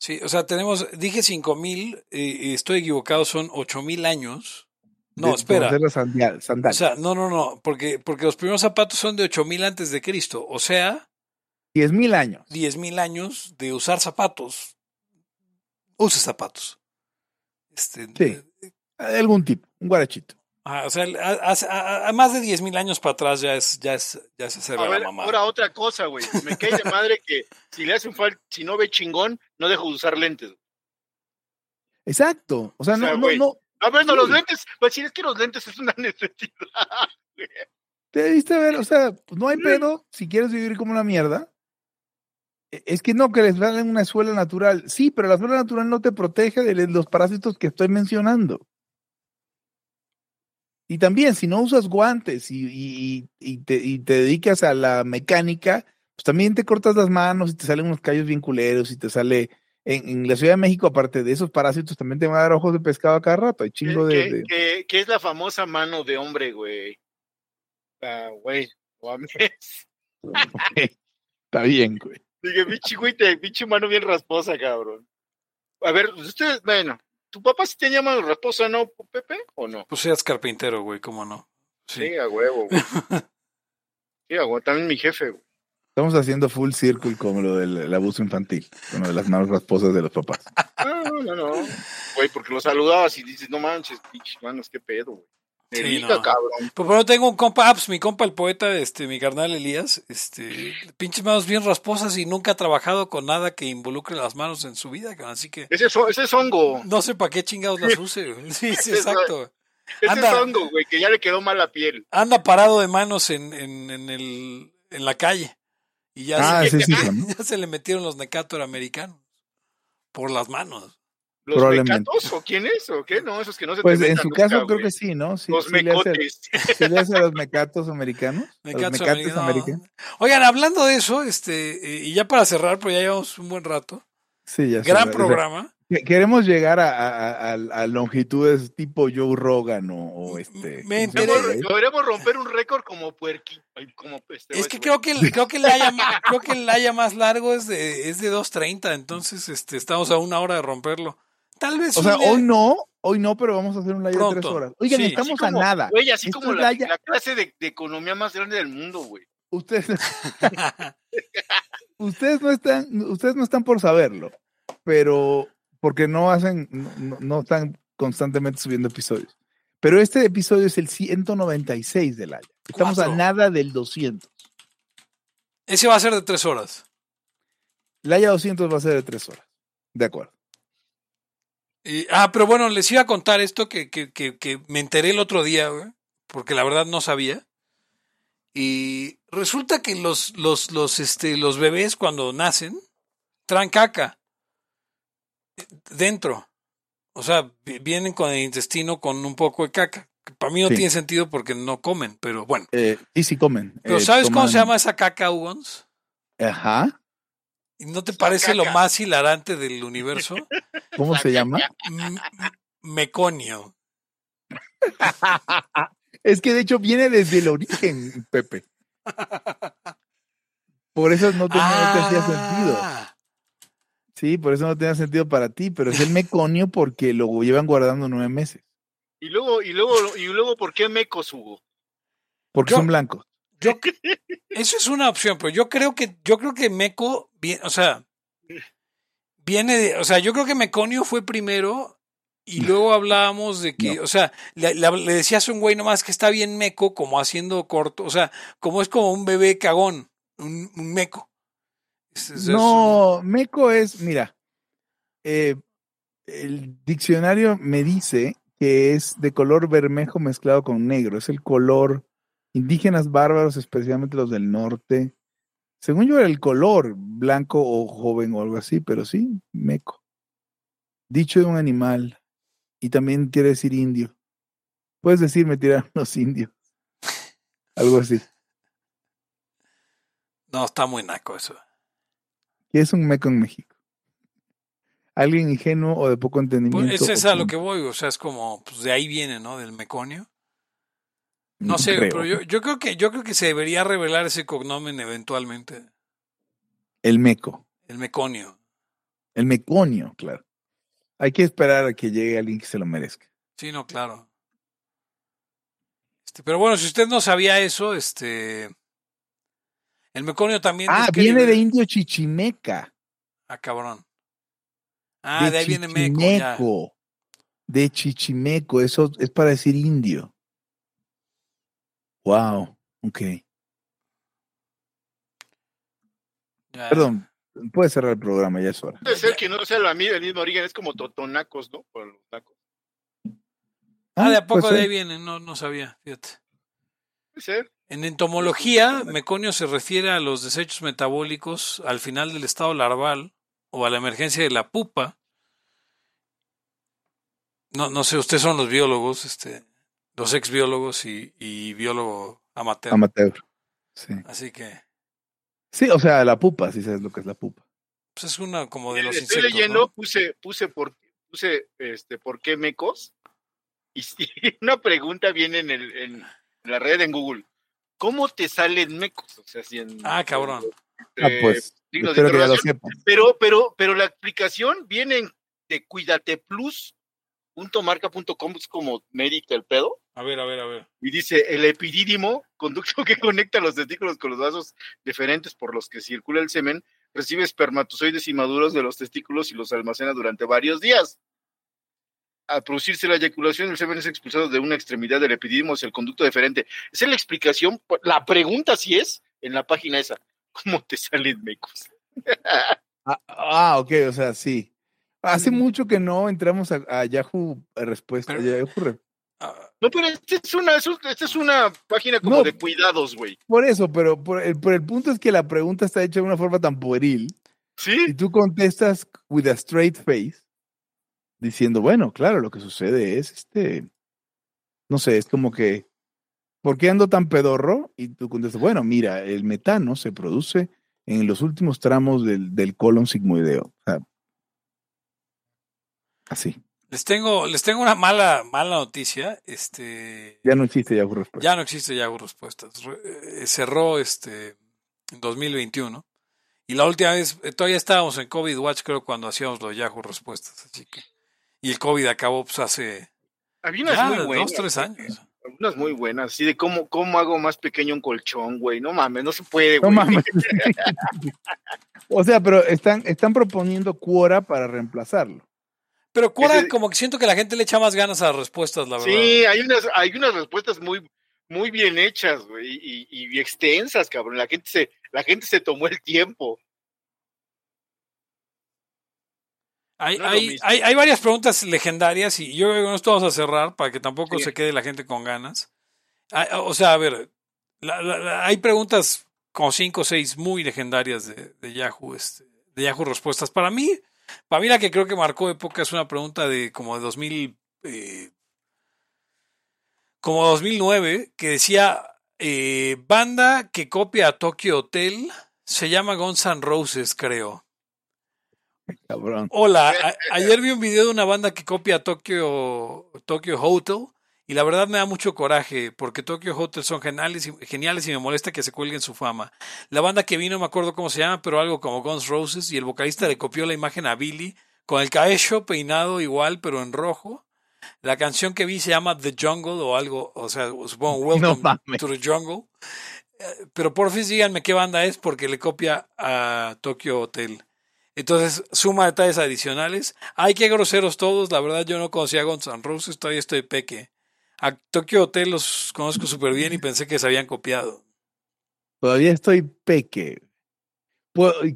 Sí, o sea, tenemos, dije cinco mil, eh, estoy equivocado, son ocho mil años. No, De- espera. las O sea, no, no, no, porque, porque los primeros zapatos son de ocho mil antes de Cristo. O sea, 10 mil años. diez mil años de usar zapatos. Use zapatos. Este, Sí. De algún tipo, un guarachito. ah, o sea, a, a- a- más de diez mil años para atrás ya es, ya es, ya a ver, la mamá. ahora otra cosa, güey. Me cae de madre que si le hacen falta, si no ve chingón, no dejo de usar lentes. Exacto. O sea, O sea, no, no, no. A ver, no, los lentes. Pues si es que los lentes es una necesidad. Te debiste ver, o sea, pues, no hay pedo si quieres vivir como una mierda. E- Es que no, que les dan una suela natural. Sí, pero la suela natural no te protege de los parásitos que estoy mencionando. Y también, si no usas guantes y, y- y te, y te dedicas a la mecánica, pues también te cortas las manos y te salen unos callos bien culeros y te sale. En, en la Ciudad de México, aparte de esos parásitos, también te van a dar ojos de pescado a cada rato. Hay chingo de. que es la famosa mano de hombre, güey. Ah, güey. no mames. Está bien, güey. Dije, pinche güey, te- pinche mano bien rasposa, cabrón. A ver, ustedes, bueno, ¿tu papá sí tenía mano rasposa, no, Pepe? ¿O no? Pues seas carpintero, güey, cómo no. Sí. Sí, a huevo, güey. Sí, a huevo, también mi jefe, güey. Estamos haciendo full circle como lo del el abuso infantil, con lo de las manos rasposas de los papás. No, no, no, no. Güey, porque lo saludabas y dices, no manches, pinches manos, qué pedo, güey. Sí, no. cabrón. Pues bueno, tengo un compa, ah, pues mi compa el poeta, este, mi carnal Elías, este, pinches manos bien rasposas y nunca ha trabajado con nada que involucre las manos en su vida, así que Ese es, ese es hongo. no sé para qué chingados las use. güey. Sí, sí, exacto. Ese Anda. es hongo, güey, que ya le quedó mal la piel. Anda parado de manos en, en, en el, en la calle y ya, Ah, ya se le metieron los necator americanos por las manos. ¿Los Probablemente. mecatos o quién es o qué? No, esos que no se te Pues en su nunca, caso creo que sí, ¿no? Sí, Los sí le hace, sí le hace a los mecatos americanos. los Mecatos americanos. americanos. Oigan, hablando de eso, este, eh, y ya para cerrar, porque ya llevamos un buen rato, Sí, ya sé, gran programa. Que- Queremos llegar a, a- a- longitudes tipo Joe Rogan o, o este. Me ¿cómo se enteré-? Podríamos romper un récord como puerqui. Como este, Es que creo que el, creo que el haya creo que el haya más largo es de es de 2.30, entonces este estamos a una hora de romperlo. Tal vez O sea, hoy no, hoy no, pero vamos a hacer un live de tres horas. Oigan, Sí. Así estamos como- a nada. Güey, así Esto como la clase de, de economía más grande del mundo, güey. Ustedes, ustedes no están, ustedes no están por saberlo, pero porque no hacen, no, no- están constantemente subiendo episodios. Pero este episodio es el 196 del año. Estamos Cuatro. a nada del 200. ese va a ser de tres horas. El Haya 200 va a ser de tres horas. De acuerdo. Y- ah, pero bueno, les iba a contar esto que, que, que, que me enteré el otro día, güey, porque la verdad no sabía. Y resulta que los, los, los, este, los bebés cuando nacen traen caca dentro. O sea, vi- vienen con el intestino con un poco de caca. Que para mí no Sí. tiene sentido porque no comen, pero bueno. Eh, y si comen. Pero eh, ¿sabes cómo se llama esa caca, Hugons? Ajá. ¿Y no te parece lo más hilarante del universo? ¿Cómo se llama? M- meconio. Es que de hecho viene desde el origen, Pepe. Por eso no, tenía, hacía sentido. Sí, por eso no tenía sentido para ti, pero es el meconio porque lo llevan guardando nueve meses. Y luego, y luego, y luego, ¿por qué mecos, Hugo? Porque Yo- son blancos. Yo, eso es una opción, pero yo creo que, yo creo que Meco, bien, o sea, viene de, o sea, yo creo que Meconio fue primero y luego hablábamos de que, No. o sea, le, le- le decías a un güey nomás que está bien Meco, como haciendo corto, o sea, como es como un bebé cagón, un, un Meco. Es- No, meco es, mira, eh, el diccionario me dice que es de color bermejo mezclado con negro. Es el color indígenas bárbaros, especialmente los del norte. Según yo era el color blanco o joven o algo así, pero sí, meco. Dicho de un animal. Y también quiere decir indio. Puedes decir me tiraron los indios. Algo así. no, está muy naco eso. ¿Qué es un meco en México? Alguien ingenuo o de poco entendimiento. Pues, es a lo que voy, o sea, es como, pues de ahí viene, ¿no? Del Meconio. No sé, creo. pero yo, yo creo que, yo creo que se debería revelar ese cognomen eventualmente. El meco. El Meconio. El meconio, claro. Hay que esperar a que llegue alguien que se lo merezca. Sí, no, claro. Este, pero bueno, si usted no sabía eso, este. El meconio también. Ah, viene de indio chichimeca. Ah, cabrón. Ah, de, ahí viene Meco. ya. Chichimeco. De chichimeco. Eso es para decir indio. Wow. Ok. ya. Perdón. Puede cerrar el programa, ya es hora. Puede ser que no sea la, el mismo origen, es como totonacos, ¿no? Por los tacos. Ah, de a poco pues, de ahí viene, no, no sabía, fíjate. Puede ser. En entomología, meconio se refiere a los desechos metabólicos al final del estado larval o a la emergencia de la pupa. No, no sé, ustedes son los biólogos, este, los ex biólogos y, y biólogo amateur. Amateur. Sí. Así que, Sí, o sea, la pupa, si sabes lo que es la pupa. pues es una como de los Estoy insectos. leyendo, ¿no? puse, puse por, puse, este, ¿por qué mecos? Y sí, una pregunta viene en el, en la red en Google. ¿Cómo te salen mecos? O sea, si en, Ah, cabrón. Ah, pues, signos de que ya lo. Pero, pero, pero la explicación viene en- de cuidateplus.marca.com, es como médica el pedo, A ver, a ver, a ver. y dice el epidídimo, conducto que conecta los testículos con los vasos deferentes por los que circula el semen, recibe espermatozoides inmaduros de los testículos y los almacena durante varios días. Al producirse la eyaculación, el semen es expulsado de una extremidad del epididimo hacia el conducto deferente. Esa es la explicación. La pregunta sí es en la página esa. ¿Cómo te salen mecos? Ah, ah, ok, o sea, sí. Hace mucho que no entramos a, a Yahoo Respuesta. Pero- Yahoo Re- Ah, No, pero esta es una, esta es una página como No. de cuidados, güey. Por eso, pero por el, por el punto es que la pregunta está hecha de una forma tan pueril y ¿Sí? tú contestas with a straight face diciendo, bueno, claro, lo que sucede es este, no sé, es como que, ¿por qué ando tan pedorro? Y tú contestas, bueno, mira, el metano se produce en los últimos tramos del, del colon sigmoideo. O sea, así. les tengo, les tengo una mala, mala noticia. Este Ya no existe Yahoo Respuesta. ya no existe Yahoo Respuestas. Re- eh, cerró este en 2021. Y la última vez, eh, todavía estábamos en COVID Watch, creo, cuando hacíamos los Yahoo Respuestas. Así que, y el COVID acabó pues hace Había unas ya, muy buenas. dos, tres güey. años. Unas muy buenas, así de cómo, cómo hago más pequeño un colchón, güey. No mames, no se puede, No güey. mames. o sea, pero están, están proponiendo Quora para reemplazarlo. Pero Quora, Ese- como que siento que la gente le echa más ganas a las respuestas, la verdad. Sí, hay unas, hay unas respuestas muy, muy bien hechas, güey, y, y extensas, cabrón. La gente se, la gente se tomó el tiempo. Hay, No hay, hay, hay varias preguntas legendarias y yo creo que con esto vamos a cerrar para que tampoco Sí. se quede la gente con ganas. Ah, O sea, a ver, la- la- la- hay preguntas como cinco o seis muy legendarias de, de Yahoo, este, de Yahoo Respuestas. Para mí, para mí la que creo que marcó época es una pregunta de como de 2000, eh, como 2009, que decía, eh, banda que copia a Tokyo Hotel, se llama Guns N' Roses, creo. Cabrón. Hola, a- ayer vi un video de una banda que copia Tokyo, Tokyo Hotel y la verdad me da mucho coraje porque Tokyo Hotel son geniales y, geniales y me molesta que se cuelguen su fama. La banda que vino, no me acuerdo cómo se llama, pero algo como Guns Roses y el vocalista le copió la imagen a Billy con el cabello peinado igual pero en rojo. La canción que vi se llama The Jungle o algo, o sea, supongo Welcome to the Jungle. Eh, Pero por fin díganme qué banda es porque le copia a Tokyo Hotel. Entonces, suma detalles adicionales. Ay, qué groseros todos. La verdad, yo no conocía a Guns N' Roses, todavía estoy peque. A Tokyo Hotel los conozco súper bien y pensé que se habían copiado. Todavía estoy peque.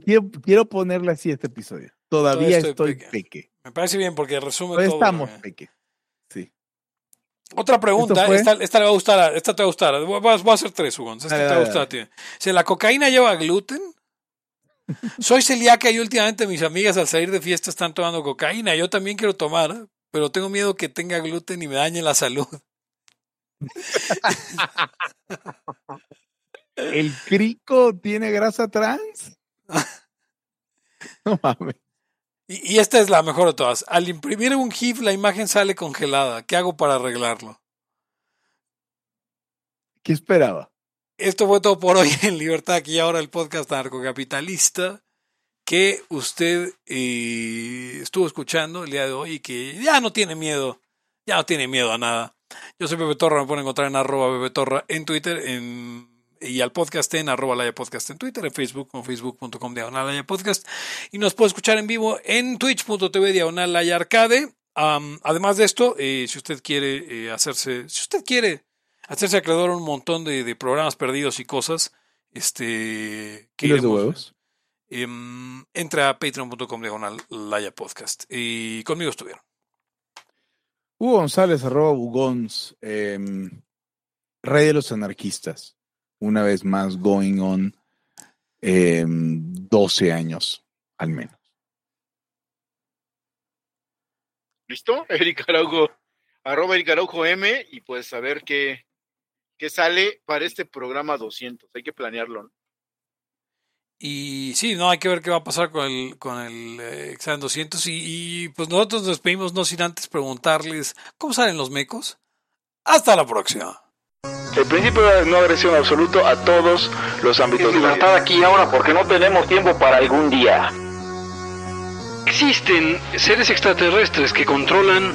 Quiero, quiero ponerle así este episodio. Todavía, Todavía estoy estoy peque. peque. Me parece bien porque resume Todavía todo. estamos ¿no? peque. Sí. Otra pregunta, esta, esta le va a gustar, esta te va a gustar. Voy a, voy a hacer tres, Hugo. Esta Dale, te va a gustar a ti. Si la cocaína lleva gluten, soy celíaca y últimamente mis amigas al salir de fiesta están tomando cocaína. Yo también quiero tomar, pero tengo miedo que tenga gluten y me dañe la salud. ¿El crico tiene grasa trans? No mames. Y, y esta es la mejor de todas. Al imprimir un GIF, la imagen sale congelada. ¿Qué hago para arreglarlo? ¿Qué esperaba? Esto fue todo por hoy en Libertad, aquí ahora el podcast narcocapitalista que usted eh, estuvo escuchando el día de hoy y que ya no tiene miedo, ya no tiene miedo a nada. Yo soy Pepe Torra, me pueden encontrar en arroba Pepe en Twitter y al podcast en arroba Laya Podcast en Twitter, en Facebook con facebook.com diagonal Laya Podcast y nos puede escuchar en vivo en twitch.tv diagonal Laya Arcade. Además de esto, eh, si usted quiere eh, hacerse, si usted quiere hacerse acreedor a un montón de, de programas perdidos y cosas, este, que ¿Kilos de huevos? Em, entra a patreon.com diagonal Laya Podcast. Y conmigo estuvieron. Hugo González, arroba Bugons, em, rey de los anarquistas. Una vez más, going on em, 12 años, al menos. ¿Listo? Eric Araujo, arroba Eric Araujo M, y pues a ver qué, qué sale para este programa 200. Hay que planearlo, ¿no? Y sí, no hay que ver qué va a pasar con el, con el eh, examen 200. Y, y, pues nosotros nos despedimos no sin antes preguntarles cómo salen los mecos. Hasta la próxima. El principio de no agresión absoluto a todos los ámbitos de la vida. libertad aquí ahora porque no tenemos tiempo para algún día. Existen seres extraterrestres que controlan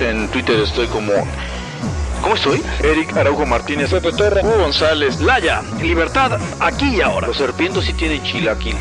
en Twitter estoy como. ¿Cómo estoy? Eric Araujo Martínez, Pepe Hugo González, Laya, Libertad aquí y ahora. Los serpientes sí tienen chilaquil.